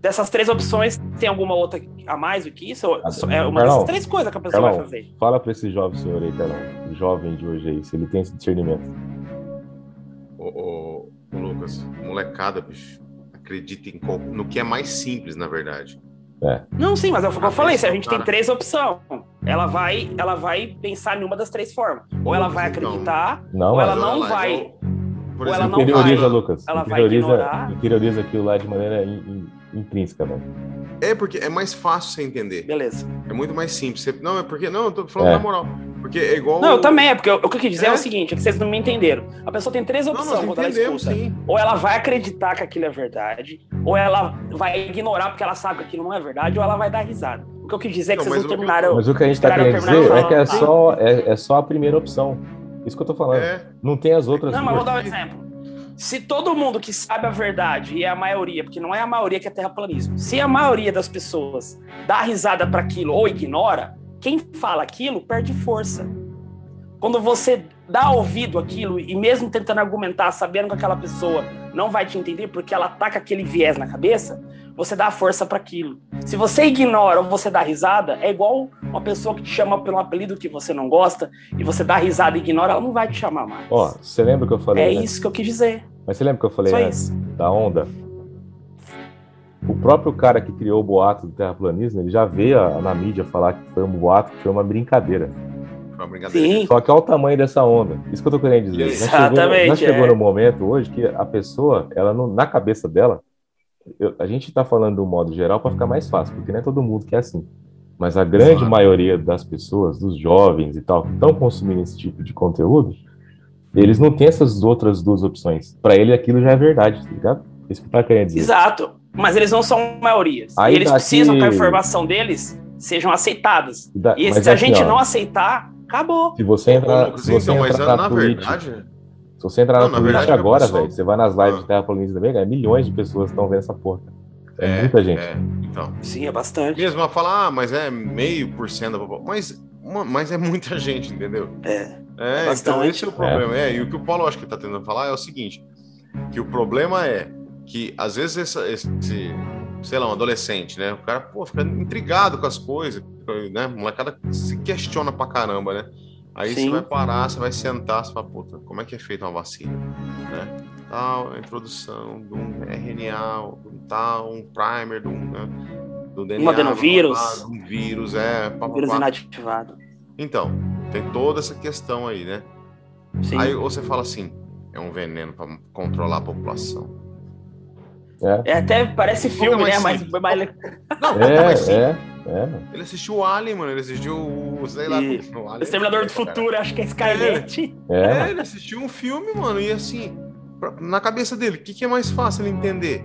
Dessas três opções, tem alguma outra a mais do que isso? Ou- Ah, É uma Carlão, dessas três coisas que a pessoa Carlão, vai fazer. fala para esse jovem senhor aí, Carlão, o jovem de hoje aí, se ele tem esse discernimento. Ô, ô, ô, Lucas, molecada, bicho, acredita em qual- no que é mais simples, na verdade. Não, sim, mas é o que eu Ah, falei, se a gente tem cara. três opções, ela vai, ela vai pensar em uma das três formas. Ou ela vai Então, acreditar, Não, ou ela não lá, vai. por ou ela exemplo, não interioriza, vai- Lucas. ela vai interioriza, ignorar. interioriza aquilo lá de maneira in- in- intrínseca, velho. É porque é mais fácil você entender. Beleza. É muito mais simples. Você- não, é porque. Não, eu tô falando É. na moral. Porque é igual. Não, eu também, é porque o que eu quis dizer é, É. o seguinte, é que vocês não me entenderam. A pessoa tem três opções quando ela escuta. sim. Ou ela vai acreditar que aquilo é verdade, ou ela vai ignorar porque ela sabe que aquilo não é verdade, ou ela vai dar risada. O que eu quis dizer é que Não, vocês não terminaram. Mas o que a gente tá esperaram querendo dizer é que é só, é, é só a primeira opção. Isso que eu tô falando. É. Não tem as outras Não, mas vou duas. dar um exemplo. Se todo mundo que sabe a verdade, e é a maioria, porque não é a maioria que é terraplanismo, se a maioria das pessoas dá risada para aquilo ou ignora, quem fala aquilo perde força. Quando você dá ouvido àquilo e mesmo tentando argumentar, sabendo que aquela pessoa não vai te entender porque ela tá com aquele viés na cabeça, você dá força para aquilo. Se você ignora ou você dá risada, é igual uma pessoa que te chama pelo apelido que você não gosta e você dá risada e ignora, ela não vai te chamar mais. Ó, você lembra que eu falei? é né? isso que eu quis dizer. Mas você lembra que eu falei Só né, isso. da onda? O próprio cara que criou o boato do terraplanismo, ele já veio a- na mídia falar que foi um boato, que foi uma brincadeira. Foi uma brincadeira. Sim. Só que olha o tamanho dessa onda. Isso que eu tô querendo dizer. Já chegou, Exatamente, já chegou é. no momento hoje que a pessoa, ela não, na cabeça dela, eu- a gente tá falando do modo geral para ficar mais fácil, porque não é todo mundo que é assim. Mas a grande Claro. maioria das pessoas, dos jovens e tal, que estão consumindo esse tipo de conteúdo, eles não têm essas outras duas opções. Para ele aquilo já é verdade, tá ligado? Isso que eu tava querendo dizer. Exato. Mas eles não são maiorias. Aí e eles daqui- precisam que a informação deles sejam aceitadas. Da- E se a gente ó, não aceitar, acabou. Se você entrar, se você então, mas entrar na, na, Twitch, verdade. se você entrar Não, na na Twitch verdade, a agora, pessoa- velho, você vai nas lives Ah. de Terraplanismo também, é milhões de pessoas que estão vendo essa porra. É, muita gente. É, então. Sim, é bastante. Mesmo a falar, ah, mas é meio por cento da população. Mas, uma- mas é muita gente, entendeu? É. É, então bastante. esse é o problema. É. e o que o Paulo acho que está tentando falar é o seguinte: que o problema é que às vezes essa- esse, sei lá, um adolescente, né? O cara, pô, fica intrigado com as coisas, né? Molecada se questiona pra caramba, né? Aí Sim. você vai parar, você vai sentar, você fala, puta, como é que é feita uma vacina? Né? Tal, a introdução de um RNA, um tal, um primer, de um, né? do DNA. Um adenovírus. Um vírus, é. Pá, Vírus pá. inativado. Então, tem toda essa questão aí, né? Sim. Aí você fala assim, é um veneno para controlar a população. É. é até parece filme, né? Mas, mas... Não, é, é, é, Ele assistiu o Alien, mano. Ele assistiu o. Sei lá, e... o, Alien, o Exterminador do Futuro, acho que é Skynet. É. é, ele assistiu um filme, mano. E assim, na cabeça dele, o que, que é mais fácil ele entender?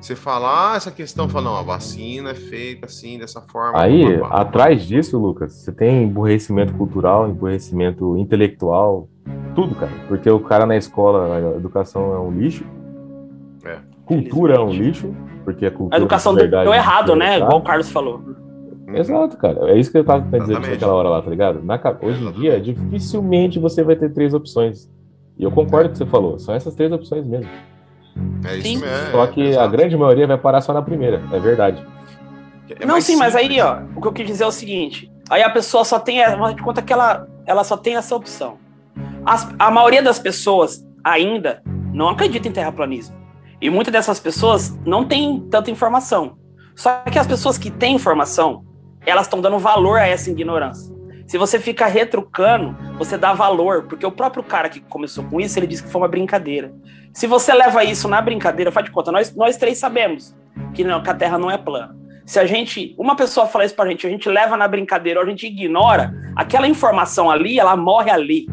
Você falar ah, essa questão, falar, não, a vacina é feita assim, dessa forma. Aí, atrás disso, Lucas, você tem emburrecimento cultural, emburrecimento intelectual, tudo, cara. Porque o cara na escola, a educação é um lixo. É. Cultura é um lixo, porque a cultura. A educação deu errado, né? Igual o Carlos falou. Uhum. Exato, cara. É isso que eu tava dizer naquela hora lá, tá ligado? Na, hoje em dia, dificilmente você vai ter três opções. E eu concordo com o que você falou. São essas três opções mesmo. É isso mesmo. Só que a grande maioria vai parar só na primeira, é verdade. É não, sim, simples. mas aí, ó, o que eu quis dizer é o seguinte: aí a pessoa só tem, de conta que ela, ela só tem essa opção. As, a maioria das pessoas ainda não acredita em terraplanismo. E muitas dessas pessoas não têm tanta informação. Só que as pessoas que têm informação, elas estão dando valor a essa ignorância. Se você fica retrucando, você dá valor, porque o próprio cara que começou com isso, ele disse que foi uma brincadeira. Se você leva isso na brincadeira, faz de conta, nós, nós três sabemos que, não, que a Terra não é plana. Se a gente, uma pessoa fala isso pra gente, a gente leva na brincadeira ou a gente ignora, aquela informação ali, ela morre ali.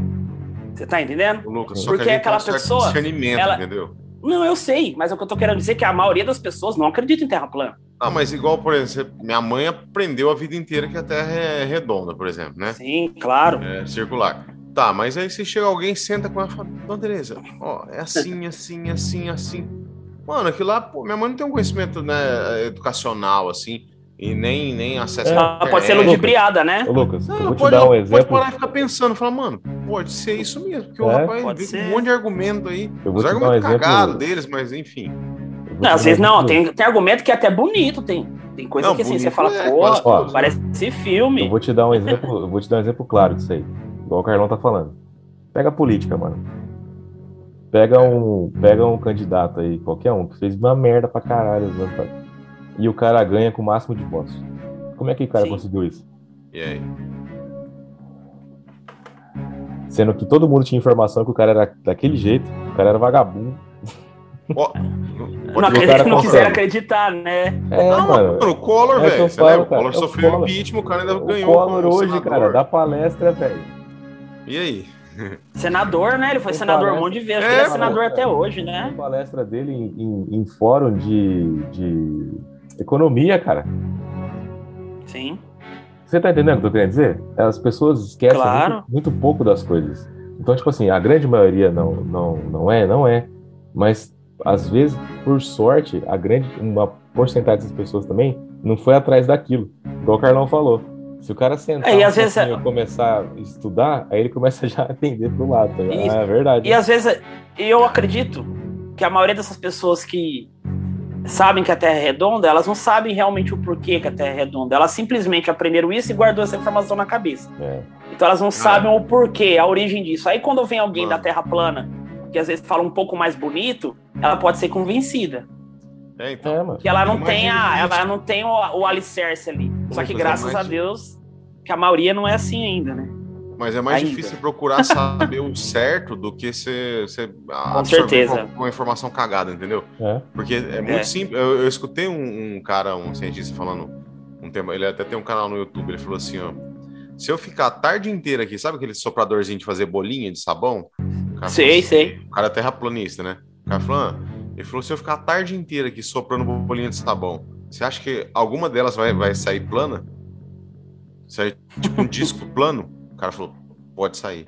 Você tá entendendo? Lucas, Porque aquela pessoa. Discernimento, ela... entendeu? Não, eu sei, mas o que eu tô querendo dizer é que a maioria das pessoas não acredita em Terra plana. Ah, mas igual, por exemplo, minha mãe aprendeu a vida inteira que a Terra é redonda, por exemplo, né? Sim, claro. É circular. Tá, mas aí se chega alguém, senta com ela e fala, Dona Tereza, ó, é assim, <laughs> assim, assim, assim. Mano, aquilo lá, pô, minha mãe não tem um conhecimento, né, educacional, assim, e nem, nem acesso é, a Pode ser ludibriada, né? Ô, Lucas, não, eu vou pode, te dar um exemplo. Pode parar e ficar pensando, falar, mano, pode ser isso mesmo, porque é, o rapaz vem com um monte de argumento aí. Os argumentos um cagados deles, mas enfim. Não, às vezes não, tem, tem argumento que é até bonito, tem, tem coisa não, que assim, você fala, é, pô, parece filme. Eu vou te dar um exemplo, eu vou te dar um exemplo claro disso aí. Igual o Carlão tá falando. Pega a política, mano. Pega um, pega um candidato aí, qualquer um, que fez uma merda pra caralho. Né, e o cara ganha com o máximo de votos. Como é que o cara Sim. conseguiu isso? E aí? Sendo que todo mundo tinha informação que o cara era daquele jeito, o cara era vagabundo. <laughs> Oh, não, acredito, não quiseram acreditar, né? É, não, mano, o Collor, é velho. O Collor sofreu impeachment, o cara ainda o ganhou. O Collor hoje, senador. cara, dá palestra, velho e aí? Senador, né? Ele foi senador palestra... um monte de vezes. É, ele é senador até hoje, né? Tem palestra dele em, em, em fórum de, de economia, cara. Sim. Você tá entendendo o que eu querendo dizer? As pessoas esquecem claro. muito, muito, pouco das coisas. Então, tipo assim, a grande maioria não, não, não é, não é. Mas, às vezes, por sorte, a grande, uma porcentagem das pessoas também não foi atrás daquilo. Igual o Carlão falou. Se o cara sentar é, e vezes, é- começar a estudar, aí ele começa <laughs> já a atender pro lado. Tá e, ah, é verdade. E às vezes eu acredito que a maioria dessas pessoas que sabem que a Terra é redonda, elas não sabem realmente o porquê que a Terra é redonda. Elas simplesmente aprenderam isso e guardou essa informação na cabeça. É. Então elas não ah. sabem o porquê, a origem disso. Aí quando vem alguém da Terra plana, que às vezes fala um pouco mais bonito, ela pode ser convencida. É, então. É, que ela não tem a, ela não tem o, o alicerce ali. Só que graças a Deus que a maioria não é assim ainda, né? Mas é mais ainda. difícil procurar <laughs> saber o certo do que você, você com certeza com, a informação cagada, entendeu? É. Porque é muito é. simples. Eu, eu escutei um, um, cara, um cientista falando um tema. Ele até tem um canal no YouTube. Ele falou assim, ó. Se eu ficar a tarde inteira aqui, sabe aquele sopradorzinho de fazer bolinha de sabão? Sei, assim, sei. O cara é terraplanista, né? O cara falou, ah, ele falou: se eu ficar a tarde inteira aqui soprando bolinha de sabão, você acha que alguma delas vai, vai sair plana? Sair tipo um disco plano? O cara falou: pode sair.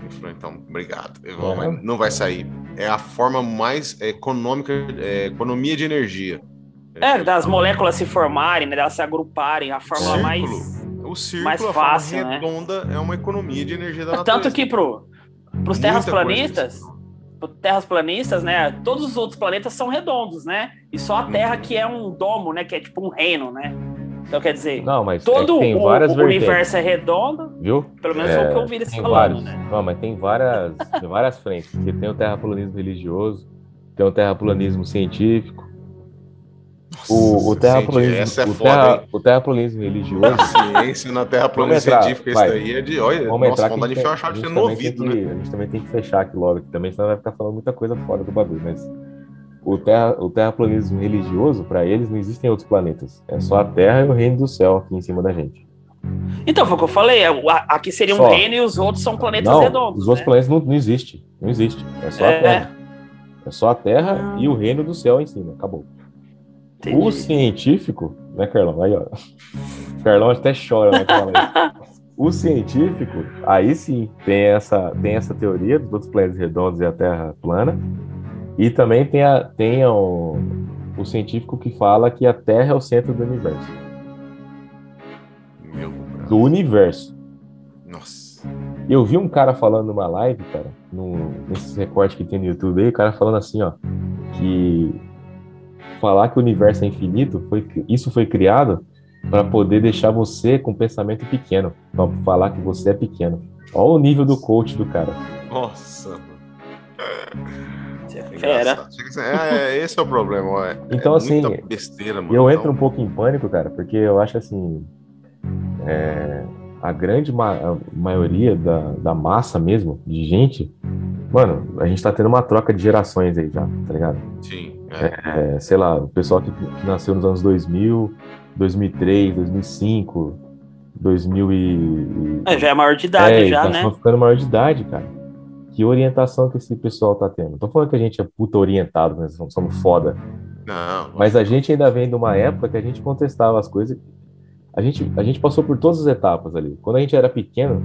Ele falou: então, obrigado. Falou, é. não vai sair. É a forma mais econômica, é, economia de energia. É, das moléculas se formarem, né, delas se agruparem, a forma círculo. mais. O círculo, mais fácil, a redonda né? é uma economia de energia da natureza. Tanto que pro, pros terraplanistas, terraplanistas, né? Todos os outros planetas são redondos, né? E só a uhum. Terra que é um domo, né? Que é tipo um reino, né? Então quer dizer, não, mas todo é o, o universo é redondo, viu? Pelo menos é, o que eu ouvi eles falando, vários, né? Não, mas tem várias, tem várias frentes, porque tem o terraplanismo religioso, tem o terraplanismo científico, o, o terraplanismo, essa é o, foda, terra, o terraplanismo religioso. A ciência na terraplanismo científico, isso daí é de. Olha, vamos nossa, vontade de enfiar no ouvido, que, né? A gente também tem que fechar aqui logo, também senão vai ficar falando muita coisa fora do bagulho, mas. O, terra, o terraplanismo religioso, para eles, não existem outros planetas. É só a Terra e o reino do céu aqui em cima da gente. Então, foi o que eu falei. é, Aqui seria um Só. reino e os outros são planetas não, redondos. os outros né? planetas não, não existem. Não existe. É só É. a Terra. É só a Terra Ah. e o reino do céu em cima. Acabou. Entendi. O científico, né, Carlão? Aí, ó. Carlão até chora, né? <laughs> O científico, aí sim, tem essa, tem essa teoria dos outros planetas redondos e a Terra plana. E também tem, a, tem o, o científico que fala que a Terra é o centro do universo. Meu. Do universo. Nossa. Eu vi um cara falando numa live, cara, no, nesses recortes que tem no YouTube aí, o cara falando assim, ó, que falar que o universo é infinito, foi, isso foi criado para poder deixar você com um pensamento pequeno, para falar que você é pequeno. Olha o nível do coach do cara. Nossa. Você é É, esse é o problema. É, Então, é assim, muita besteira, mano. Eu entro um pouco em pânico, cara, porque eu acho assim, é, a grande ma- a maioria da, da massa mesmo, de gente, mano, a gente tá tendo uma troca de gerações aí já, tá ligado? Sim. É. É, sei lá, o pessoal que, que nasceu nos anos 2000, 2003, 2005, 2000 e... É, já é maior de idade, é, já, né? só ficando maior de idade, cara. Que orientação que esse pessoal tá tendo? Não tô falando que a gente é puta orientado, né? somos, somos foda. Não. Mas a gente ainda vem de uma época que a gente contestava as coisas. A gente, a gente passou por todas as etapas ali. Quando a gente era pequeno,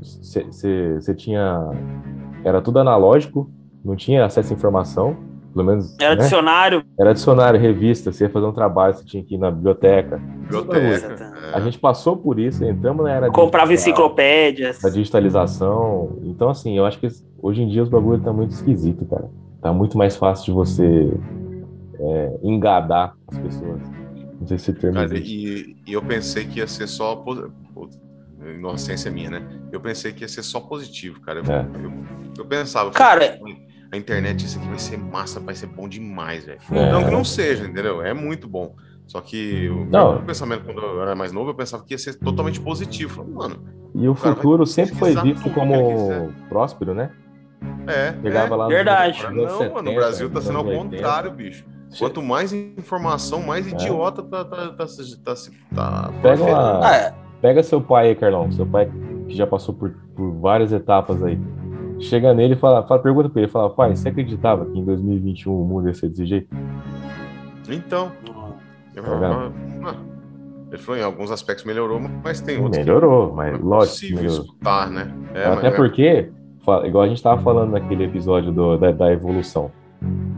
você tinha. Era tudo analógico, não tinha acesso à informação, pelo menos. Era né? dicionário. Era dicionário, revista, você ia fazer um trabalho, você tinha que ir na biblioteca. Biblioteca. A gente passou por isso, entramos na era Comprava digital, enciclopédias. da digitalização. Então, assim, eu acho que hoje em dia os bagulho tá muito esquisito, cara. Tá muito mais fácil de você é, engadar as pessoas. Não sei se o termo Cara, e, e eu pensei que ia ser só. Inocência minha, né? Eu pensei que ia ser só positivo, cara. Eu, É. eu, eu pensava. Cara- a internet, isso aqui vai ser massa, vai ser bom demais, velho. É. Não que não seja, entendeu? É muito bom. Só que o Não. meu pensamento, quando eu era mais novo, eu pensava que ia ser totalmente positivo. Falei, Mano, E o futuro sempre foi visto como próspero, né? é. Pegava é. lá Verdade. Não, 70, mano, o Brasil tá sendo ao anos 80. contrário, bicho. Quanto mais informação, mais É. idiota tá, tá, tá, se- tá, tá Pega uma- Ah, é. Pega seu pai aí, Carlão. Seu pai que já passou por, por várias etapas aí. Chega nele e fala, fala, pergunta pra ele, fala, pai, você acreditava que em 2021 o mundo ia ser desse jeito? Então, eu Tá ah, ele falou em alguns aspectos melhorou, mas tem outros Melhorou, mas que é lógico melhorou. escutar, né? É, Até mas- porque, fa- igual a gente tava falando naquele episódio do- da, da evolução,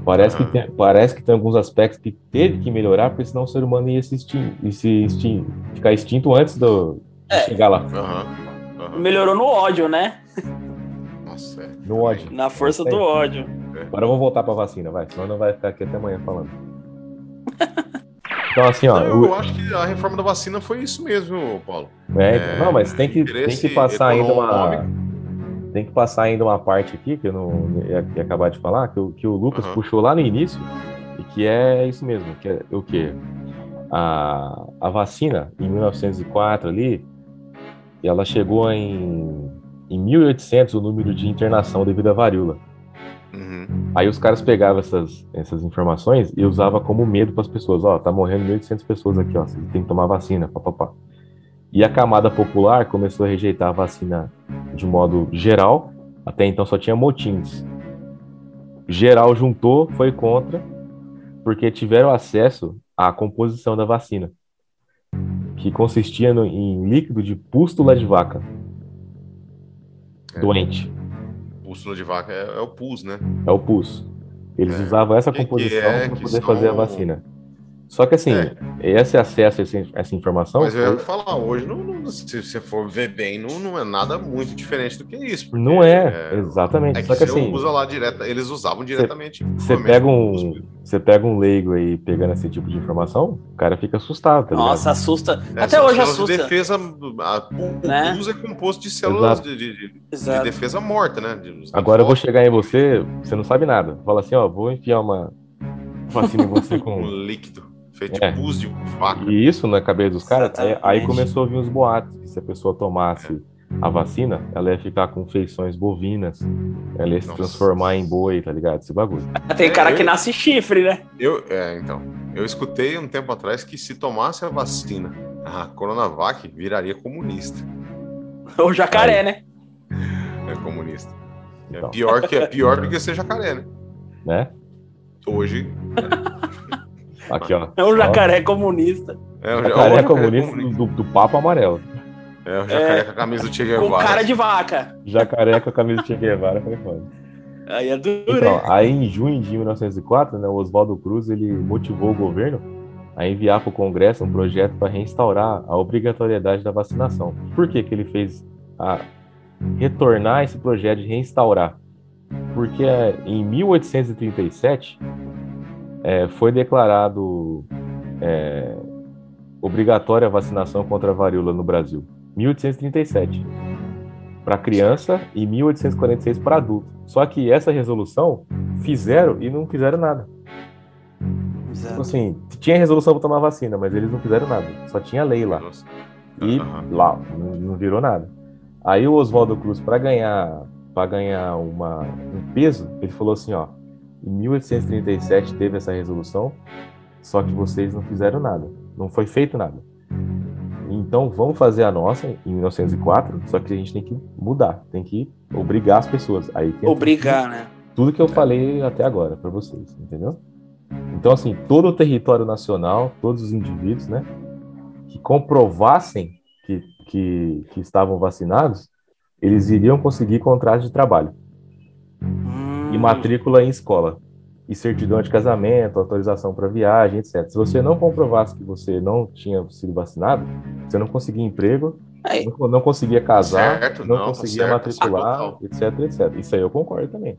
parece, Aham. que tem, parece que tem alguns aspectos que teve que melhorar, porque senão o ser humano ia se, extin- ia se ficar extinto antes do, de É. chegar lá, Aham, aham. Melhorou no ódio, né? <laughs> Nossa, é. no ódio. Na força É. do ódio. Agora vamos voltar pra vacina, vai, senão não vai ficar aqui até amanhã falando. Então, assim, ó, Não, o- eu acho que a reforma da vacina foi isso mesmo, Paulo. É, É, não, mas tem que, tem que passar ainda uma. Tem que passar ainda uma parte aqui, que eu não ia, ia acabar de falar, que, o- que o Lucas Aham. puxou lá no início, e que é isso mesmo, que é o quê? A, a vacina, em 1904 ali, ela chegou em, em 1800 o número de internação devido à varíola. Uhum. Aí os caras pegavam essas, essas informações e usavam como medo para as pessoas. Ó, tá morrendo 1.800 pessoas aqui, ó. Você tem que tomar vacina, papapá. E a camada popular começou a rejeitar a vacina de modo geral. Até então só tinha motins. Geral juntou, foi contra, porque tiveram acesso à composição da vacina, que consistia no- em líquido de pústula de vaca É. doente. Pústula de vaca é, é o pus, né? É o pus. Eles É. usavam essa Que que composição é para poder fazer a vacina. Só que assim, É. esse acesso a essa, informação. Mas eu ia falar, hoje, não, não- se você for ver bem, não, não é nada muito diferente do que isso. porque, Não é, exatamente. É que Só que você assim, usa lá direta, eles usavam diretamente. você pega um, você pega um leigo aí pegando esse tipo de informação, o cara fica assustado, tá Nossa, assusta. É, Até hoje assusta. defesa, a, o Né? pus é composto de células de, de- de- defesa morta, né? De- Agora eu vou chegar em você, você não sabe nada. Fala assim, ó, vou enfiar uma vacina em você <laughs> com com. líquido, feito É. de pus de vaca. E isso na cabeça dos caras, aí, aí começou a vir os boatos, que se a pessoa tomasse a vacina, ela ia ficar com feições bovinas, ela ia se Nossa. transformar em boi, tá ligado? Esse bagulho. Tem cara É, que eu- nasce chifre, né? Eu, é, então, eu escutei um tempo atrás que se tomasse a vacina, a Coronavac viraria comunista. O jacaré, né? É comunista. É Então. pior que é pior do que ser jacaré, né? Né? Hoje <laughs> Aqui, ó. É um Ó, jacaré comunista. é o Jacaré é o comunista do, do, do Papo Amarelo. É o jacaré com a camisa do Che Com Guevara. cara de vaca. Jacaré com a camisa de Che Guevara foi foda. Aí é duro, Então, aí em junho de 1904, né, o Oswaldo Cruz ele motivou o governo a enviar para o Congresso um projeto para reinstaurar a obrigatoriedade da vacinação. Por que, que ele fez a retornar esse projeto de reinstaurar? Porque é, em 1837 é, foi declarado é, obrigatória a vacinação contra a varíola no Brasil. 1837 para criança e 1846 para adulto. Só que essa resolução fizeram e não fizeram nada. Tipo Exato. assim, tinha resolução para tomar vacina, mas eles não fizeram nada. Só tinha lei lá. Nossa. E lá não, não virou nada. Aí o Oswaldo Cruz para ganhar para ganhar uma, um peso, ele falou assim, ó, em 1837 teve essa resolução, só que vocês não fizeram nada. Não foi feito nada. Então vamos fazer a nossa em 1904, só que a gente tem que mudar, tem que obrigar as pessoas. Aí Obrigar, né? tudo que eu falei até agora para vocês, entendeu? Então, assim, todo o território nacional, todos os indivíduos, né, que comprovassem que, que, que estavam vacinados, eles iriam conseguir contrato de trabalho e matrícula em escola, e certidão de casamento, autorização para viagem, etc. Se você não comprovasse que você não tinha sido vacinado, você não conseguia emprego, Aí, não, não conseguia casar, Certo, não, não, conseguia certo, matricular, total. etc, etc. Isso aí eu concordo também.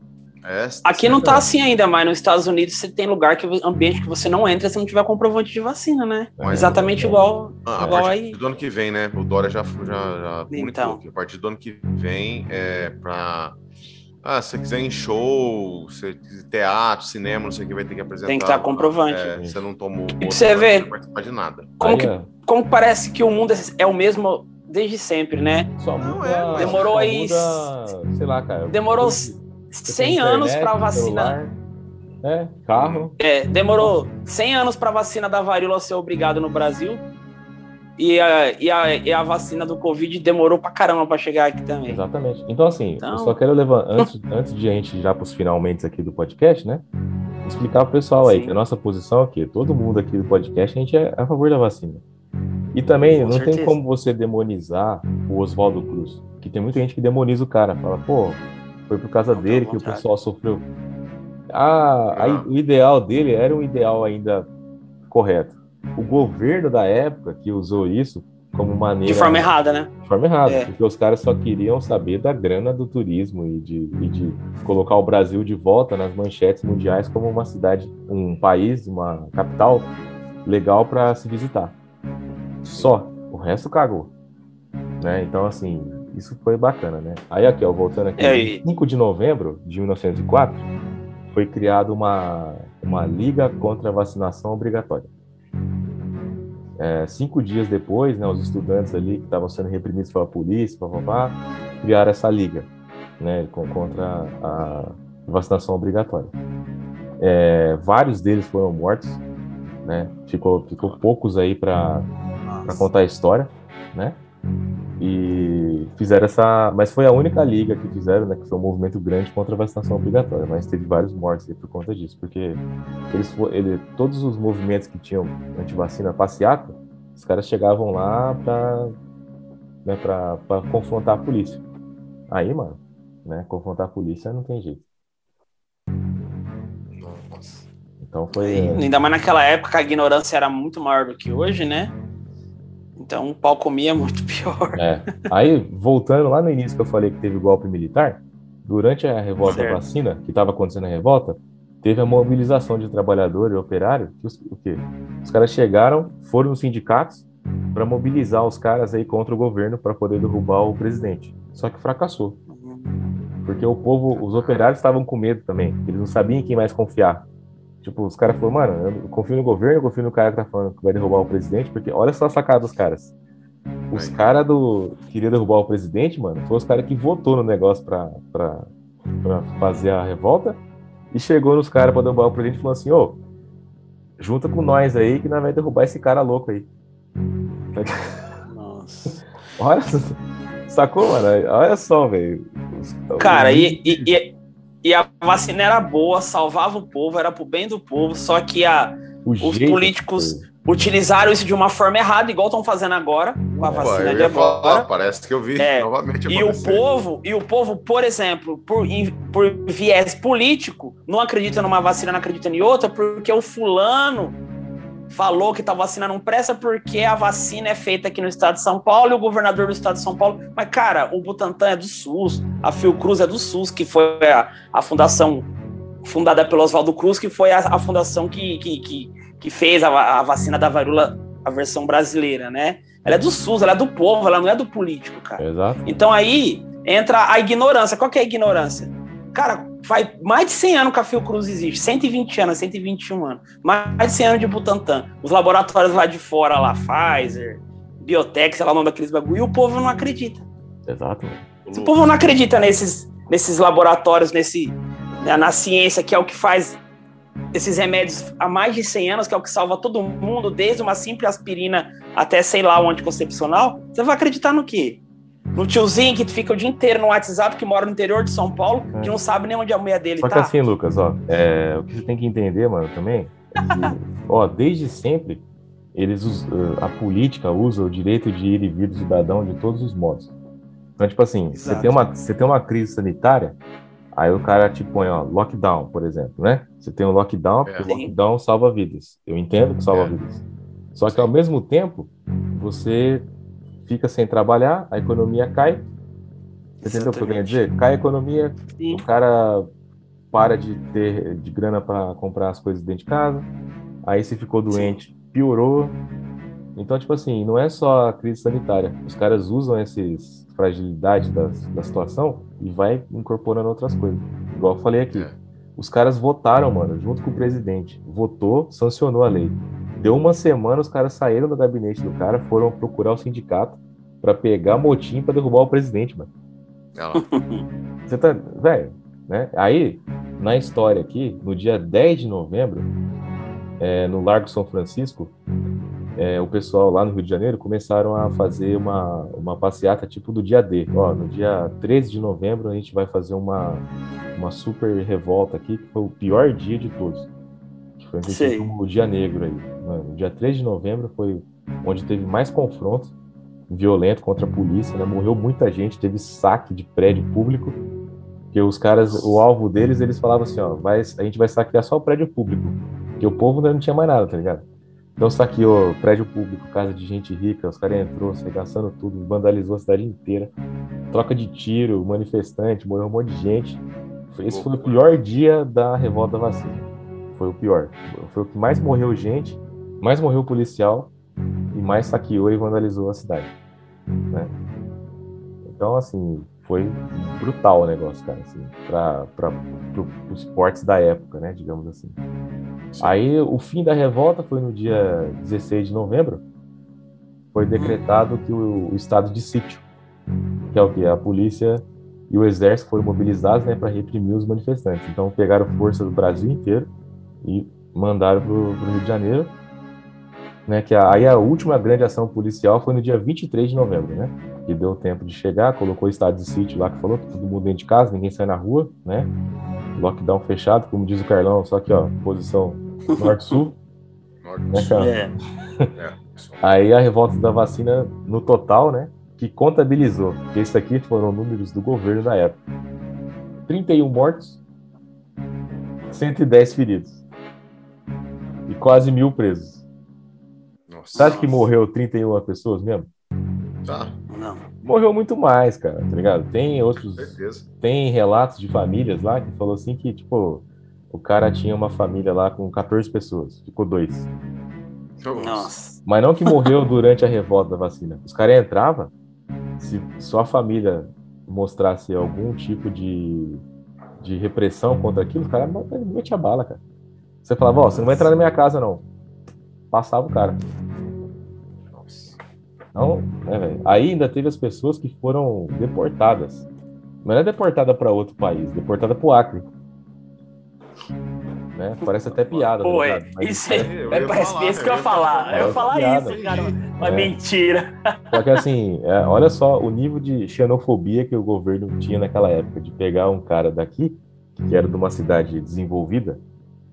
É, Aqui não tá certo. assim ainda, mas nos Estados Unidos você tem lugar que ambiente que você não entra se não tiver comprovante de vacina, né? Mas- Exatamente igual, Ah, a igual partir aí. do ano que vem, né? O Dória já, já, já Então. a partir do ano que vem é pra. Ah, se você quiser em show, se teatro, cinema, não sei o que, vai ter que apresentar. Tem que estar comprovante. É, você não tomou. pra você ver. Não participar de nada. Como Aí, que- Como parece que o mundo é- é o mesmo desde sempre, né? Só Não, muda, é, mas demorou só aí- muda, sei lá, cara. Demorou Você 100 tem anos pra vacinar. É, carro. É, demorou 100 anos pra vacina da varíola ser obrigada no Brasil. E a, e, a, e a vacina do Covid demorou pra caramba pra chegar aqui também. Exatamente. Então, assim, Então- eu só quero levar, antes, antes de a gente ir já para os finalmente aqui do podcast, né? Explicar pro pessoal aí Sim. que a nossa posição aqui, todo mundo aqui do podcast, a gente é a favor da vacina. E também Com não tem certeza. como você demonizar o Oswaldo Cruz. Que tem muita gente que demoniza o cara, fala, pô, foi por causa Não, dele que o pessoal sofreu. Ah, aí o ideal dele era um ideal ainda correto. O governo da época que usou isso como maneira De forma errada, né? de forma errada, É. porque os caras só queriam saber da grana do turismo e de, e de colocar o Brasil de volta nas manchetes mundiais como uma cidade, um país, uma capital legal para se visitar. Só, o resto cagou. Né? Então, assim, isso foi bacana, né? Aí aqui, ó, voltando aqui, É, e- 5 de novembro de 1904, foi criada uma, uma liga contra a vacinação obrigatória. É, cinco dias depois, né, os estudantes ali que estavam sendo reprimidos pela polícia, papapá, criaram essa liga né, contra a vacinação obrigatória. É, vários deles foram mortos, né, ficou, ficou poucos aí para contar a história, né? E fizeram essa. Mas foi a única liga que fizeram, né? Que foi um movimento grande contra a vacinação obrigatória. Mas teve vários mortos aí por conta disso. Porque eles, ele, todos os movimentos que tinham antivacina passeata, os caras chegavam lá pra, né, pra, pra confrontar a polícia. Aí, mano, né? Confrontar a polícia não tem jeito. Nossa. Então foi. Ainda mais naquela época a ignorância era muito maior do que hoje, né? Então o pau comia muito <laughs> pior. É. Aí, voltando lá no início que eu falei que teve golpe militar, durante a revolta Certo. da vacina, que estava acontecendo a revolta, teve a mobilização de trabalhador e operário. Que os, o quê? Os caras chegaram, foram nos sindicatos para mobilizar os caras aí contra o governo para poder derrubar o presidente. Só que fracassou, porque o povo, os operários estavam com medo também. Eles não sabiam em quem mais confiar. Tipo, os caras falaram, mano, eu confio no governo, eu confio no cara que tá falando que vai derrubar o presidente, porque olha só a sacada dos caras. os caras do. Queria derrubar o presidente, mano. Foi os caras que votou no negócio pra, pra, pra fazer a revolta. E chegou nos caras pra derrubar o presidente e falou assim: ô, junta com nós aí que nós vai derrubar esse cara louco aí. Nossa. <laughs> Olha, sacou, mano? Olha só, velho. Cara, e, e, e, a vacina era boa, salvava o povo, era pro bem do povo, só que a, os políticos utilizaram isso de uma forma errada, igual estão fazendo agora com a vacina de agora. Falar, parece que eu vi é, novamente E o povo, e o povo, por exemplo, por, por viés político, não acredita numa vacina, não acredita em outra, porque o fulano falou que tal vacina não presta porque a vacina é feita aqui no estado de São Paulo e o governador do estado de São Paulo. Mas, cara, o Butantan é do SUS, a Fiocruz é do SUS, que foi a, a fundação fundada pelo Oswaldo Cruz, que foi a, a fundação que, que, que que fez a, a vacina da varíola, a versão brasileira, né? Ela é do SUS, ela é do povo, ela não é do político, cara. Exato. Então aí entra a ignorância. Qual que é a ignorância? Cara, faz mais de 100 anos que a Fiocruz existe, 120 anos, 121 anos. Mais de 100 anos de Butantan. Os laboratórios lá de fora, lá, Pfizer, Biotech, sei lá o nome daqueles bagulho, e o povo não acredita. Exato. Se o povo não acredita nesses, nesses laboratórios, nesse, né, na ciência, que é o que faz esses remédios há mais de 100 anos, que é o que salva todo mundo, desde uma simples aspirina até, sei lá, o anticoncepcional, você vai acreditar no quê? No tiozinho que fica o dia inteiro no WhatsApp, que mora no interior de São Paulo, é. que não sabe nem onde a mulher dele Só tá. Só que assim, Lucas, ó, é, o que você tem que entender, mano, também, é que, <laughs> ó, desde sempre, eles, a política usa o direito de ir e vir do cidadão de todos os modos. Então, tipo assim, você tem, uma, você tem uma crise sanitária, Aí o cara te põe, ó, lockdown, por exemplo, né? Você tem um lockdown, porque o é. lockdown salva vidas. Eu entendo que salva é. vidas. Só que ao mesmo tempo, você fica sem trabalhar, a economia cai. Você entendeu o que eu quero dizer? Cai a economia, Sim. o cara para de ter de grana para comprar as coisas dentro de casa. Aí se ficou doente, piorou. Então, tipo assim, não é só a crise sanitária. Os caras usam esses fragilidade da, da situação e vai incorporando outras coisas. Igual eu falei aqui. É. Os caras votaram, mano, junto com o presidente. Votou, sancionou a lei. Deu uma semana, os caras saíram do gabinete do cara, foram procurar o sindicato para pegar motim para derrubar o presidente, mano. <laughs> Você tá. Velho, né? Aí, na história aqui, no dia 10 de novembro, é, no Largo São Francisco, é, o pessoal lá no Rio de Janeiro começaram a fazer uma, uma passeata tipo do dia D. Ó, no dia 13 de novembro a gente vai fazer uma, uma super revolta aqui, que foi o pior dia de todos. Foi o dia negro aí. Mano, o dia 13 de novembro foi onde teve mais confronto violento contra a polícia, né? Morreu muita gente, teve saque de prédio público. Que os caras, o alvo deles, eles falavam assim, ó, vai, a gente vai saquear só o prédio público. Porque o povo não tinha mais nada, tá ligado? Então saqueou prédio público, casa de gente rica, os caras entrou, arregaçando tudo, vandalizou a cidade inteira. Troca de tiro, manifestante, morreu um monte de gente. Esse foi o pior dia da revolta vacina. Foi o pior. Foi o que mais morreu gente, mais morreu policial e mais saqueou e vandalizou a cidade. Né? Então, assim, foi brutal o negócio, cara, assim, para os esportes da época, né, digamos assim. Aí o fim da revolta foi no dia 16 de novembro. Foi uhum. decretado que o, o estado de sítio, que é o que a polícia e o exército foram mobilizados, né, para reprimir os manifestantes. Então pegaram força do Brasil inteiro e mandaram para o Rio de Janeiro, né, que a, aí a última grande ação policial foi no dia 23 de novembro, né, que deu tempo de chegar, colocou o estado de sítio lá que falou que todo mundo dentro de casa, ninguém sai na rua, né, lockdown fechado, como diz o Carlão, só que ó, posição norte-sul. Norte-sul. Né, é. é. Aí a revolta da vacina no total, né? Que contabilizou, que isso aqui foram números do governo da época. 31 mortos, 110 feridos. Quase mil presos. Nossa. Você acha que morreu 31 pessoas mesmo? Tá. Não. Morreu muito mais, cara, tá ligado? Tem outros. Tem relatos de famílias lá que falou assim que, tipo, o cara tinha uma família lá com 14 pessoas, ficou dois. Nossa. Mas não que morreu durante a revolta da vacina. Os caras entravam, se sua família mostrasse algum tipo de, de repressão contra aquilo, o cara metia bala, cara. Você falava, ó, oh, você não vai entrar na minha casa, não. Passava o cara. Então, né, Aí ainda teve as pessoas que foram deportadas. Não é deportada para outro país, deportada para o Acre. Né? Parece até piada. Pô, é, isso é, é, parece falar, isso que eu ia falar. Eu ia falar piada. isso, cara. Uma é. mentira. Só que assim, é, <laughs> olha só o nível de xenofobia que o governo tinha naquela época, de pegar um cara daqui, que era de uma cidade desenvolvida,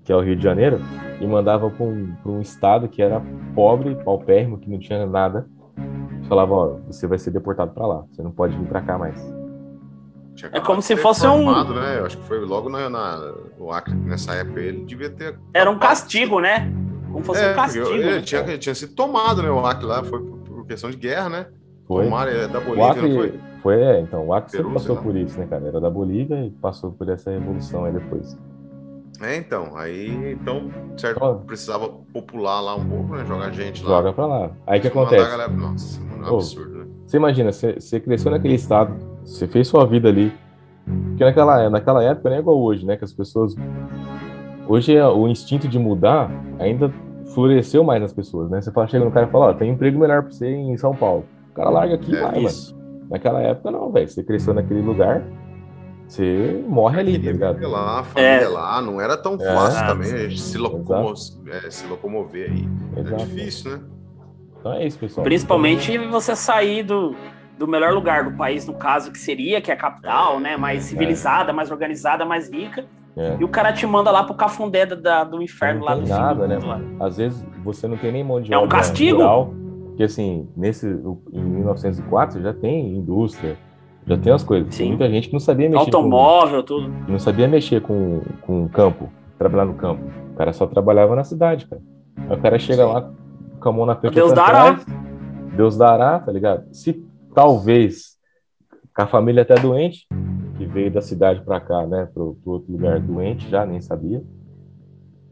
que é o Rio de Janeiro, e mandava para um, um estado que era pobre, paupérrimo, que não tinha nada. Falava, ó, você vai ser deportado para lá, você não pode vir para cá mais. É como se fosse formado, um. Né? Eu acho que foi logo na, na, no Acre, nessa época, ele devia ter. Era um castigo, né? Como fosse é, um castigo. Ele, né? tinha, ele tinha sido tomado, né? O Acre lá, foi por, por questão de guerra, né? Foi. O é da Bolívia, Acre, não foi? Foi, é, então. O Acre Peru, passou por isso, né, cara? Era da Bolívia e passou por essa revolução aí depois. É, então, aí, então, certo, oh. precisava popular lá um pouco, né, jogar gente lá. Joga pra lá. Aí que acontece? Galera... Nossa, é um absurdo, né? Você imagina, você, você cresceu naquele estado, você fez sua vida ali, porque naquela, naquela época não é igual hoje, né, que as pessoas... Hoje é, o instinto de mudar ainda floresceu mais nas pessoas, né? Você fala, chega no cara e fala, ó, tem um emprego melhor pra você em São Paulo. O cara larga aqui e é, vai, isso. mano. Naquela época não, velho, você cresceu naquele lugar, você morre ali, tá ligado? Lá, a família é. lá, não era tão é. fácil também a gente se, locomo é, se locomover aí. É Exato. É difícil, né? Então é isso, pessoal. Principalmente então, você sair do, do melhor lugar do país, no caso, que seria, que é a capital, né? Mais é. civilizada, mais organizada, mais rica. É. E o cara te manda lá pro cafundé da, do inferno não lá do nada, né, mano? Às vezes você não tem nem mão de obra. É um castigo. Rural, porque assim, nesse, em 1904 já tem indústria, já tem as coisas. Sim. Muita gente que não sabia mexer. Automóvel, com, tudo. Não sabia mexer com, com campo, trabalhar no campo. O cara só trabalhava na cidade, cara. Aí o cara chega Sim. lá com a mão na frente. Deus dará. Trás, Deus dará, tá ligado? Se talvez com a família até doente, que veio da cidade para cá, né, pro, pro outro lugar doente já, nem sabia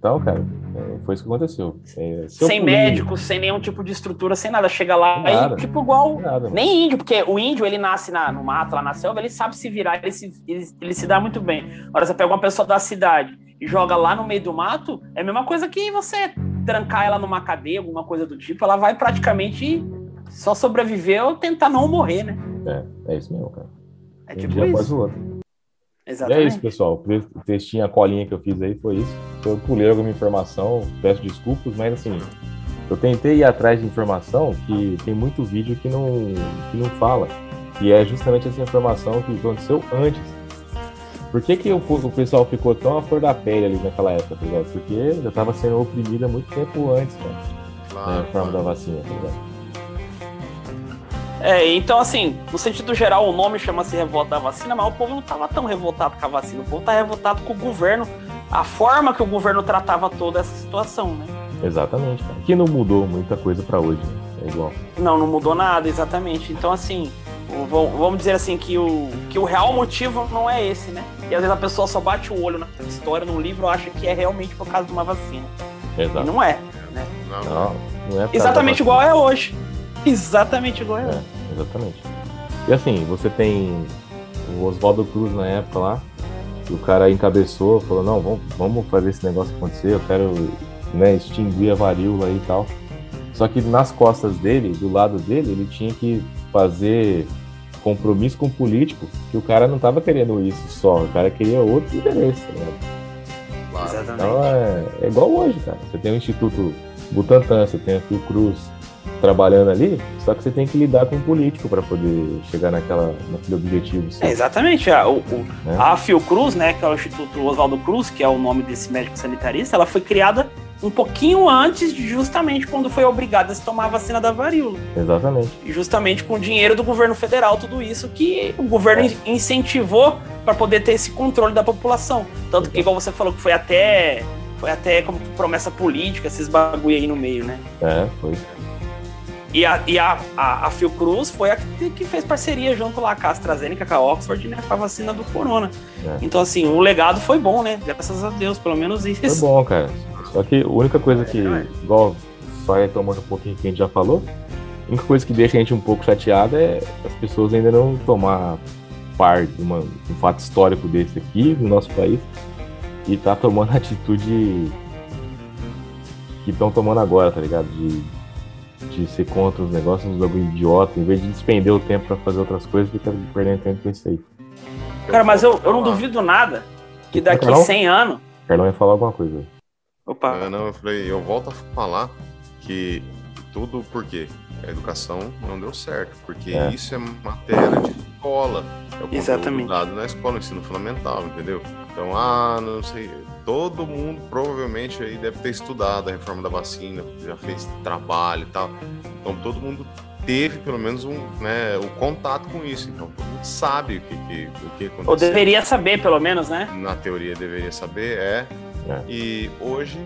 então, cara, é, foi isso que aconteceu. É, sem médico, sem nenhum tipo de estrutura, sem nada. Chega lá nada, e, tipo, igual. Nada, nem índio, porque o índio, ele nasce na, no mato, lá na selva, ele sabe se virar, ele se, ele, ele se dá muito bem. Agora, você pega uma pessoa da cidade e joga lá no meio do mato, é a mesma coisa que você trancar ela numa cadeia, alguma coisa do tipo, ela vai praticamente só sobreviver ou tentar não morrer, né? É, é isso mesmo, cara. É tipo isso. Exatamente. E é isso, pessoal. O textinho, a colinha que eu fiz aí foi isso. Eu pulei alguma informação, peço desculpas, mas assim, eu tentei ir atrás de informação que tem muito vídeo que não, que não fala. E é justamente essa informação que aconteceu antes. Por que, que o, o pessoal ficou tão à flor da pele ali naquela época, tá ligado? Porque já estava sendo oprimido há muito tempo antes, cara. Claro, né, a forma da vacina, tá ligado? É, então, assim, no sentido geral, o nome chama-se Revolta da Vacina, mas o povo não estava tão revoltado com a vacina. O povo está revoltado com o governo, a forma que o governo tratava toda essa situação, né? Exatamente, cara. Que não mudou muita coisa para hoje, né? É igual. Não, não mudou nada, exatamente. Então, assim, vamos dizer assim, que o, que o real motivo não é esse, né? E às vezes a pessoa só bate o olho na história, num livro, acha que é realmente por causa de uma vacina. Exato. E não é, né? Não, não, não é Exatamente igual é hoje. <laughs> Exatamente igual é. é exatamente. E assim, você tem o Oswaldo Cruz na época lá, que o cara encabeçou, falou, não, vamos, vamos fazer esse negócio acontecer, eu quero né, extinguir a varíola e tal. Só que nas costas dele, do lado dele, ele tinha que fazer compromisso com o político, que o cara não estava querendo isso só, o cara queria outros interesses, né? Claro. Então é, é igual hoje, cara. Você tem o Instituto Butantan, você tem a Fiocruz, trabalhando ali, só que você tem que lidar com o político para poder chegar naquela, naquele objetivo. É, exatamente. A, o, o, é. a Fiocruz, né, que é o Instituto Oswaldo Cruz, que é o nome desse médico sanitarista, ela foi criada um pouquinho antes de justamente quando foi obrigada a se tomar a vacina da varíola. Exatamente. E justamente com o dinheiro do governo federal, tudo isso que o governo é. incentivou para poder ter esse controle da população. Tanto que, igual você falou, que foi até foi até como promessa política, esses bagulho aí no meio, né? É, foi. E a, e a, a, a Fiocruz foi a que, que, fez parceria junto lá com a AstraZeneca, com a Oxford, né? Com a vacina do Corona. É. Então, assim, o legado foi bom, né? Graças a Deus, pelo menos isso. Foi bom, cara. Só que a única coisa que, é, igual só retomando um pouquinho que a gente já falou, a única coisa que deixa a gente um pouco chateado é as pessoas ainda não tomar parte de uma, um fato histórico desse aqui no nosso país e tá tomando a <laughs> atitude que estão tomando agora, tá ligado? De de ser contra os negócios, uns bagulho idiota, em vez de despender o tempo para fazer outras coisas, fica perdendo tempo com isso aí. Cara, mas eu, eu não duvido nada que daqui Carlão? 100 anos. Carlão ia falar alguma coisa. Opa. É, não, eu falei, eu volto a falar que tudo porque a educação não deu certo, porque é. isso é matéria de escola. É o Exatamente. dado na escola, no ensino fundamental, entendeu? Então, ah, não sei, todo mundo provavelmente aí deve ter estudado a reforma da vacina, já fez trabalho e tal. Então, todo mundo teve pelo menos um, né, um contato com isso. Então, todo mundo sabe o que, que, o que aconteceu. Ou deveria saber, pelo menos, né? Na teoria, deveria saber, é. é. E hoje,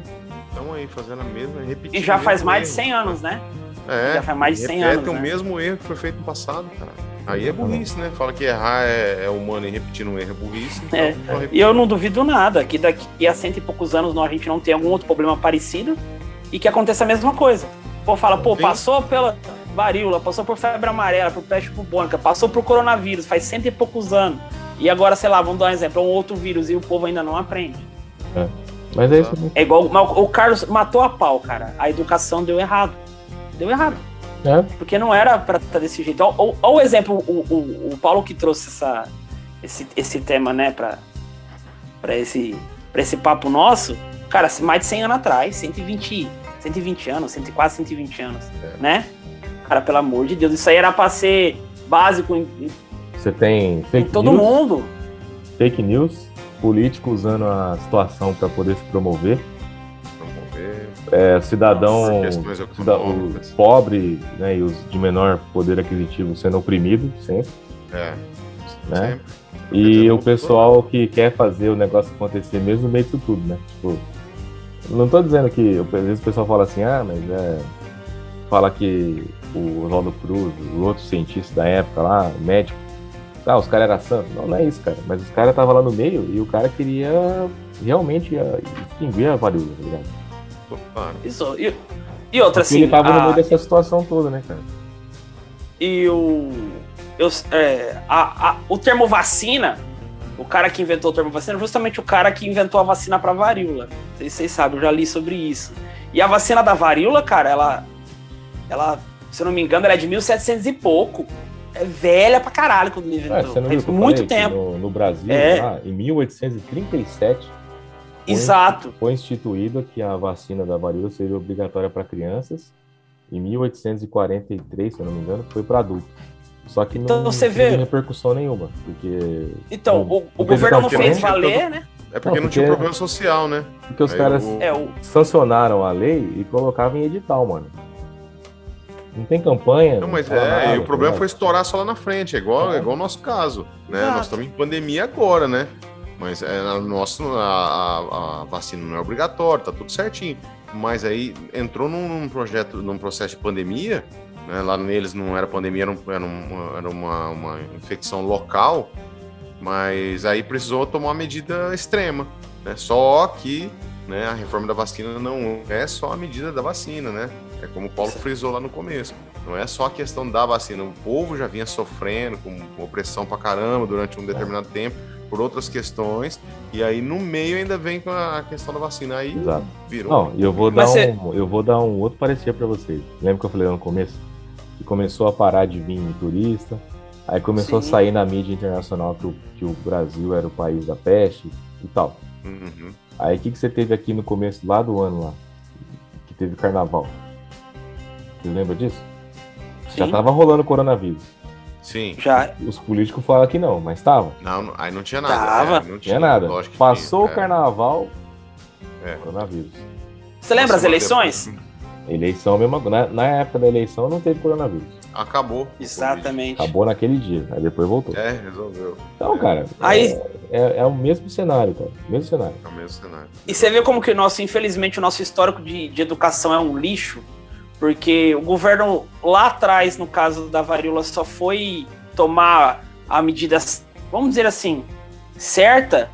estão aí fazendo a mesma, repetindo. E já faz mais de 100 anos, né? É, já faz mais de 100 anos. É o né? mesmo erro que foi feito no passado, cara. Aí é burrice, né? Fala que errar é, é humano e repetir um erro é burrice. Então é. E eu não duvido nada que daqui a cento e poucos anos a gente não tem algum outro problema parecido e que aconteça a mesma coisa. Pô, fala, pô, passou pela varíola, passou por febre amarela, por peste bubônica, passou por coronavírus, faz cento e poucos anos. E agora, sei lá, vamos dar um exemplo, um outro vírus e o povo ainda não aprende. É. Mas é isso. É igual o Carlos matou a pau, cara. A educação deu errado. Deu errado. É. Porque não era para estar tá desse jeito. Olha o exemplo, o, o, o, Paulo que trouxe essa, esse, esse tema, né, para esse, pra esse papo nosso. Cara, mais de 100 anos atrás, 120, 120 anos, 100, quase 120 anos, é. né? Cara, pelo amor de Deus, isso aí era para ser básico em, Você tem fake em todo news, mundo. Fake news, político usando a situação para poder se promover é, cidadão o pobre né, e os de menor poder aquisitivo sendo oprimido sempre. É. Né? Sempre. E o pessoal que quer fazer o negócio acontecer mesmo no meio disso tudo, né? Tipo, não tô dizendo que às vezes o pessoal fala assim, ah, mas é. Fala que o Ronaldo Cruz, o outro cientista da época lá, médico, ah, os caras eram santos. Não, não é isso, cara. Mas os caras estavam lá no meio e o cara queria realmente extinguir a varíola, tá ligado? Claro. Isso. E, e outra, Porque assim. Ele tava a... no meio dessa situação toda, né, cara? E o. Eu, é, a, a, o termo vacina, o cara que inventou o termo vacina, é justamente o cara que inventou a vacina para varíola. Vocês, vocês sabem, eu já li sobre isso. E a vacina da varíola, cara, ela. Ela, se eu não me engano, ela é de 1700 e pouco. É velha pra caralho quando ele inventou. É, Faz muito tempo. No, no Brasil, é. lá, em 1837, Exato. Foi instituído que a vacina da varíola seria obrigatória para crianças. Em 1843, se eu não me engano, foi para adultos. Só que então, não, você não vê... repercussão nenhuma, porque... Então, o, o governo não fez valer, né? É porque não, porque não, tinha problema social, né? Porque os Aí caras o... É, o... sancionaram a lei e colocavam em edital, mano. Não tem campanha. Não, mas é, nada, e o problema tá foi estourar só lá na frente, é igual, é igual o nosso caso, né? Exato. Nós estamos em pandemia agora, né? Mas é, nosso, a, a, a, vacina não é obrigatória, tá tudo certinho. Mas aí entrou num, num projeto, num processo de pandemia, né, lá neles não era pandemia, era, um, era, uma, era uma, uma, infecção local, mas aí precisou tomar uma medida extrema. Né? Só que né, a reforma da vacina não é só a medida da vacina, né? É como o Paulo frisou lá no começo. Não é só a questão da vacina. O povo já vinha sofrendo com opressão pra caramba durante um determinado tempo por outras questões, e aí no meio ainda vem com a questão da vacina. Aí Exato. virou. Não, eu vou dar um, eu vou dar um outro parecer para vocês. Lembra que eu falei no começo? Que começou a parar de vir turista, aí começou Sim. a sair na mídia internacional que o, que o Brasil era o país da peste e tal. Uhum. Aí o que, que você teve aqui no começo lá do ano lá? Que teve carnaval. Você lembra disso? Sim. Já tava rolando coronavírus. Sim. Já. Os políticos falam que não, mas tava. Não, aí não tinha nada. Tava. É, não tinha, nada. Passou tinha, o é. carnaval, é. coronavírus. Você lembra Nossa, as eleições? Eleição mesmo. Na, na época da eleição não teve coronavírus. Acabou. Exatamente. Acabou naquele dia, aí depois voltou. É, resolveu. Então, é. cara, aí... É, é, é, o mesmo cenário, cara. Mesmo cenário. É o mesmo cenário. E você vê como que o nosso, infelizmente, o nosso histórico de, de educação é um lixo, porque o governo lá atrás, no caso da varíola, só foi tomar a medida, vamos dizer assim, certa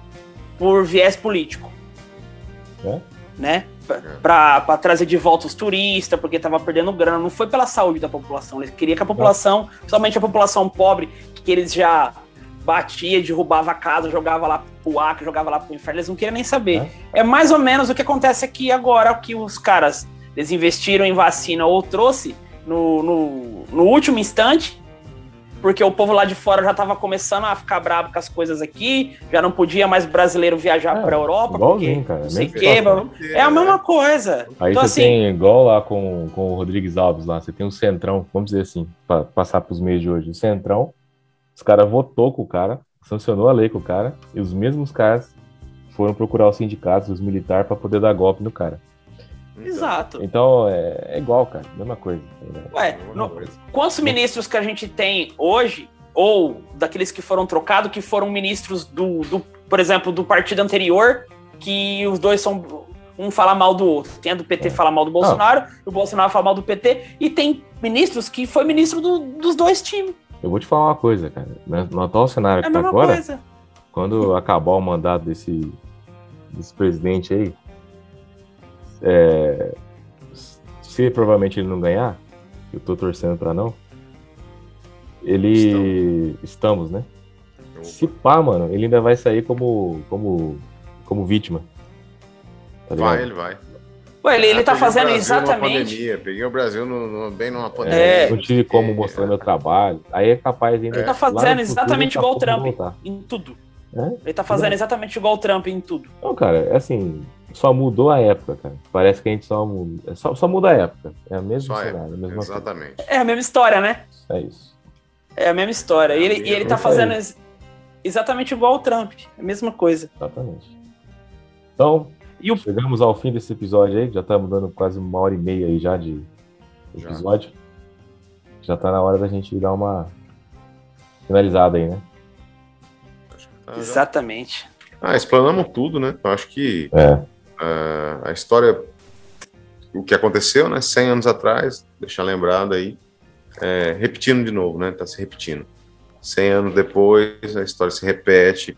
por viés político. É? Né? Para trazer de volta os turistas, porque estava perdendo grana. Não foi pela saúde da população. Eles queriam que a população, somente a população pobre, que eles já batia, derrubava a casa, jogava lá pro Acre, jogava lá pro inferno, eles não queriam nem saber. É. é mais ou menos o que acontece aqui agora, que os caras eles investiram em vacina ou trouxe no, no, no último instante, porque o povo lá de fora já estava começando a ficar bravo com as coisas aqui, já não podia mais brasileiro viajar é, para a Europa, porque cara, não sei que, é a mesma coisa. Aí então, você assim, tem igual lá com, com o Rodrigues Alves lá, você tem um centrão, vamos dizer assim, para passar para os meios de hoje, o centrão, os caras votou com o cara, sancionou a lei com o cara, e os mesmos caras foram procurar os sindicatos, os militares, para poder dar golpe no cara. Então, Exato. Então é, é, igual, cara, mesma coisa. Ué, no, quantos ministros que a gente tem hoje, ou daqueles que foram trocados, que foram ministros do, do, por exemplo, do partido anterior, que os dois são. Um fala mal do outro. Tem a do PT é. fala mal do Bolsonaro, ah. o Bolsonaro fala mal do PT, e tem ministros que foi ministro do, dos dois times. Eu vou te falar uma coisa, cara. No atual cenário é que tá agora, coisa. quando acabar o mandato desse, desse presidente aí, é, se provavelmente ele não ganhar, eu tô torcendo para não, ele. Estamos, Estamos né? Opa. Se pá, mano, ele ainda vai sair como, como, como vítima. Tá vai, ele vai. Ué, ele, ele tá fazendo exatamente. Peguei o Brasil no, no, bem numa pandemia. É, não tive como mostrar é. meu trabalho. Aí é capaz ainda. Ele tá fazendo exatamente igual o Trump em tudo. É? Ele tá fazendo exatamente igual o Trump em tudo. Não, cara, é assim, só mudou a época, cara. Parece que a gente só muda. É só, só muda a época. É a mesma só cenário, é. a mesma Exatamente. Coisa. É a mesma história, né? É isso. É a mesma história. É e ele, e ele tá fazendo ex exatamente igual o Trump. É a mesma coisa. Exatamente. Então, o... chegamos ao fim desse episódio aí. Já estamos dando quase uma hora e meia aí já de episódio. Já, já tá na hora da gente dar uma finalizada aí, né? Exatamente. Ah, explanamos tudo, né? Eu acho que é. uh, a história, o que aconteceu, né? 100 anos atrás, deixar lembrado aí, é, repetindo de novo, né? Tá se repetindo. 100 anos depois, a história se repete,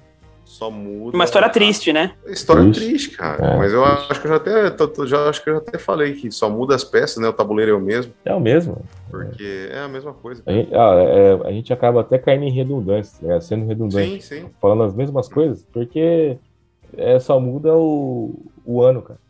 só muda. Uma história triste, né? História triste, triste cara. É, Mas eu triste. acho que eu já até, já, acho que eu já até falei que só muda as peças, né? O tabuleiro é o mesmo. É o mesmo. Porque é a mesma coisa. A gente, ah, é, a gente, acaba até caindo em redundância, né? sendo redundante. Sim, sim. Falando as mesmas coisas, porque é, só muda o, o ano, cara.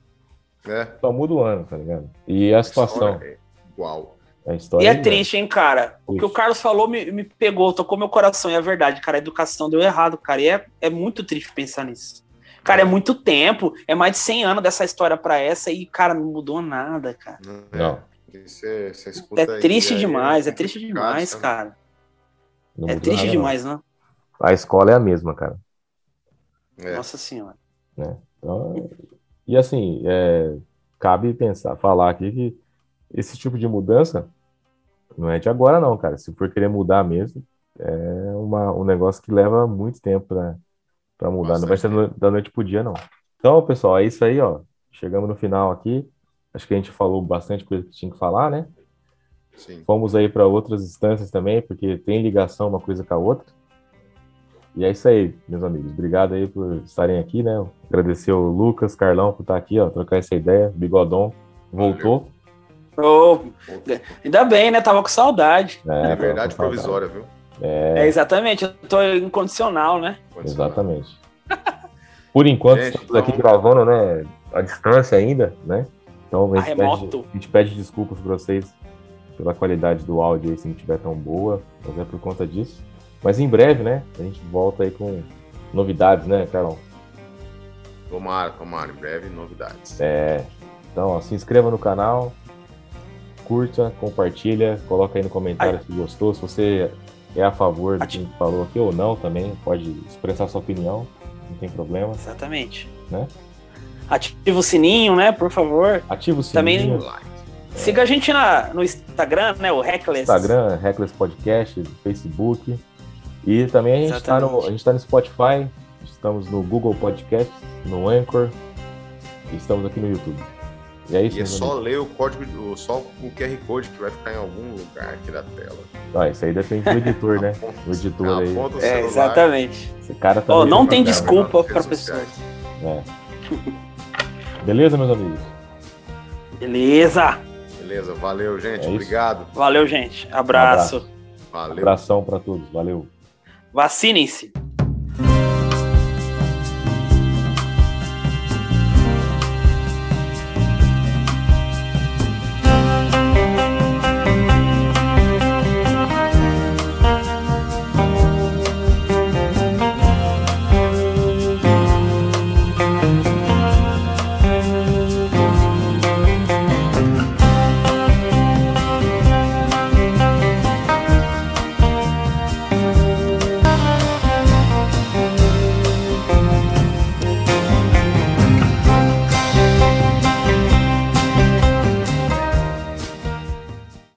É. Só muda o ano, tá ligado? E a, a situação. É igual. História e é, é triste, hein, cara? O que o Carlos falou me, me pegou, tocou meu coração, e é verdade, cara. A educação deu errado, cara. E é, é muito triste pensar nisso. Cara, é muito tempo, é mais de 100 anos dessa história pra essa e, cara, não mudou nada, cara. Não. Você, você é triste aí, demais, é, é triste demais, cara. Não é triste nada, demais, não. A escola é a mesma, cara. É. Nossa senhora. É. Então, e assim, é, cabe pensar, falar aqui que esse tipo de mudança não é de agora, não, cara. Se for querer mudar mesmo, é uma, um negócio que leva muito tempo para mudar. Não vai ser no, da noite pro dia, não. Então, pessoal, é isso aí, ó. Chegamos no final aqui. Acho que a gente falou bastante coisa que tinha que falar, né? Sim. Fomos aí para outras instâncias também, porque tem ligação uma coisa com a outra. E é isso aí, meus amigos. Obrigado aí por estarem aqui, né? Agradecer o Lucas, Carlão por estar aqui, ó, trocar essa ideia. Bigodon voltou. Oh, ainda bem, né? Tava com saudade. É, é verdade provisória, viu? É... é... exatamente, eu tô incondicional, né? Exatamente. <laughs> Por enquanto, gente, estamos aqui então... gravando, né? A distância ainda, né? Então a gente, pede, a gente pede desculpas para vocês pela qualidade do áudio aí, se não estiver tão boa, mas é por conta disso. Mas em breve, né? A gente volta aí com novidades, né, Carlão? Tomara, tomara, em breve novidades. É. Então, ó, se inscreva no canal, curta, compartilha, coloca aí no comentário Ai. se gostou, se você é a favor do que a gente falou aqui ou não também, pode expressar sua opinião, não tem problema. Exatamente. Né? Ativa o sininho, né, por favor. Ativa o sininho. Também siga a gente na, no Instagram, né, o Reckless. Instagram, Reckless Podcast, Facebook. E também a gente está no, tá no Spotify, estamos no Google Podcast, no Anchor e estamos aqui no YouTube. E é isso. E é só ler o código, só o QR Code que vai ficar em algum lugar aqui da tela. Ah, isso aí depende do editor, né? O editor aí. É, exatamente. Esse cara tá oh, não tem desculpa para pessoas. É. Beleza, meus amigos? Beleza. Beleza, valeu, gente. É Obrigado. Valeu, gente. Abraço. Um abraço. Valeu. Abração para todos. Valeu. Vacinem-se.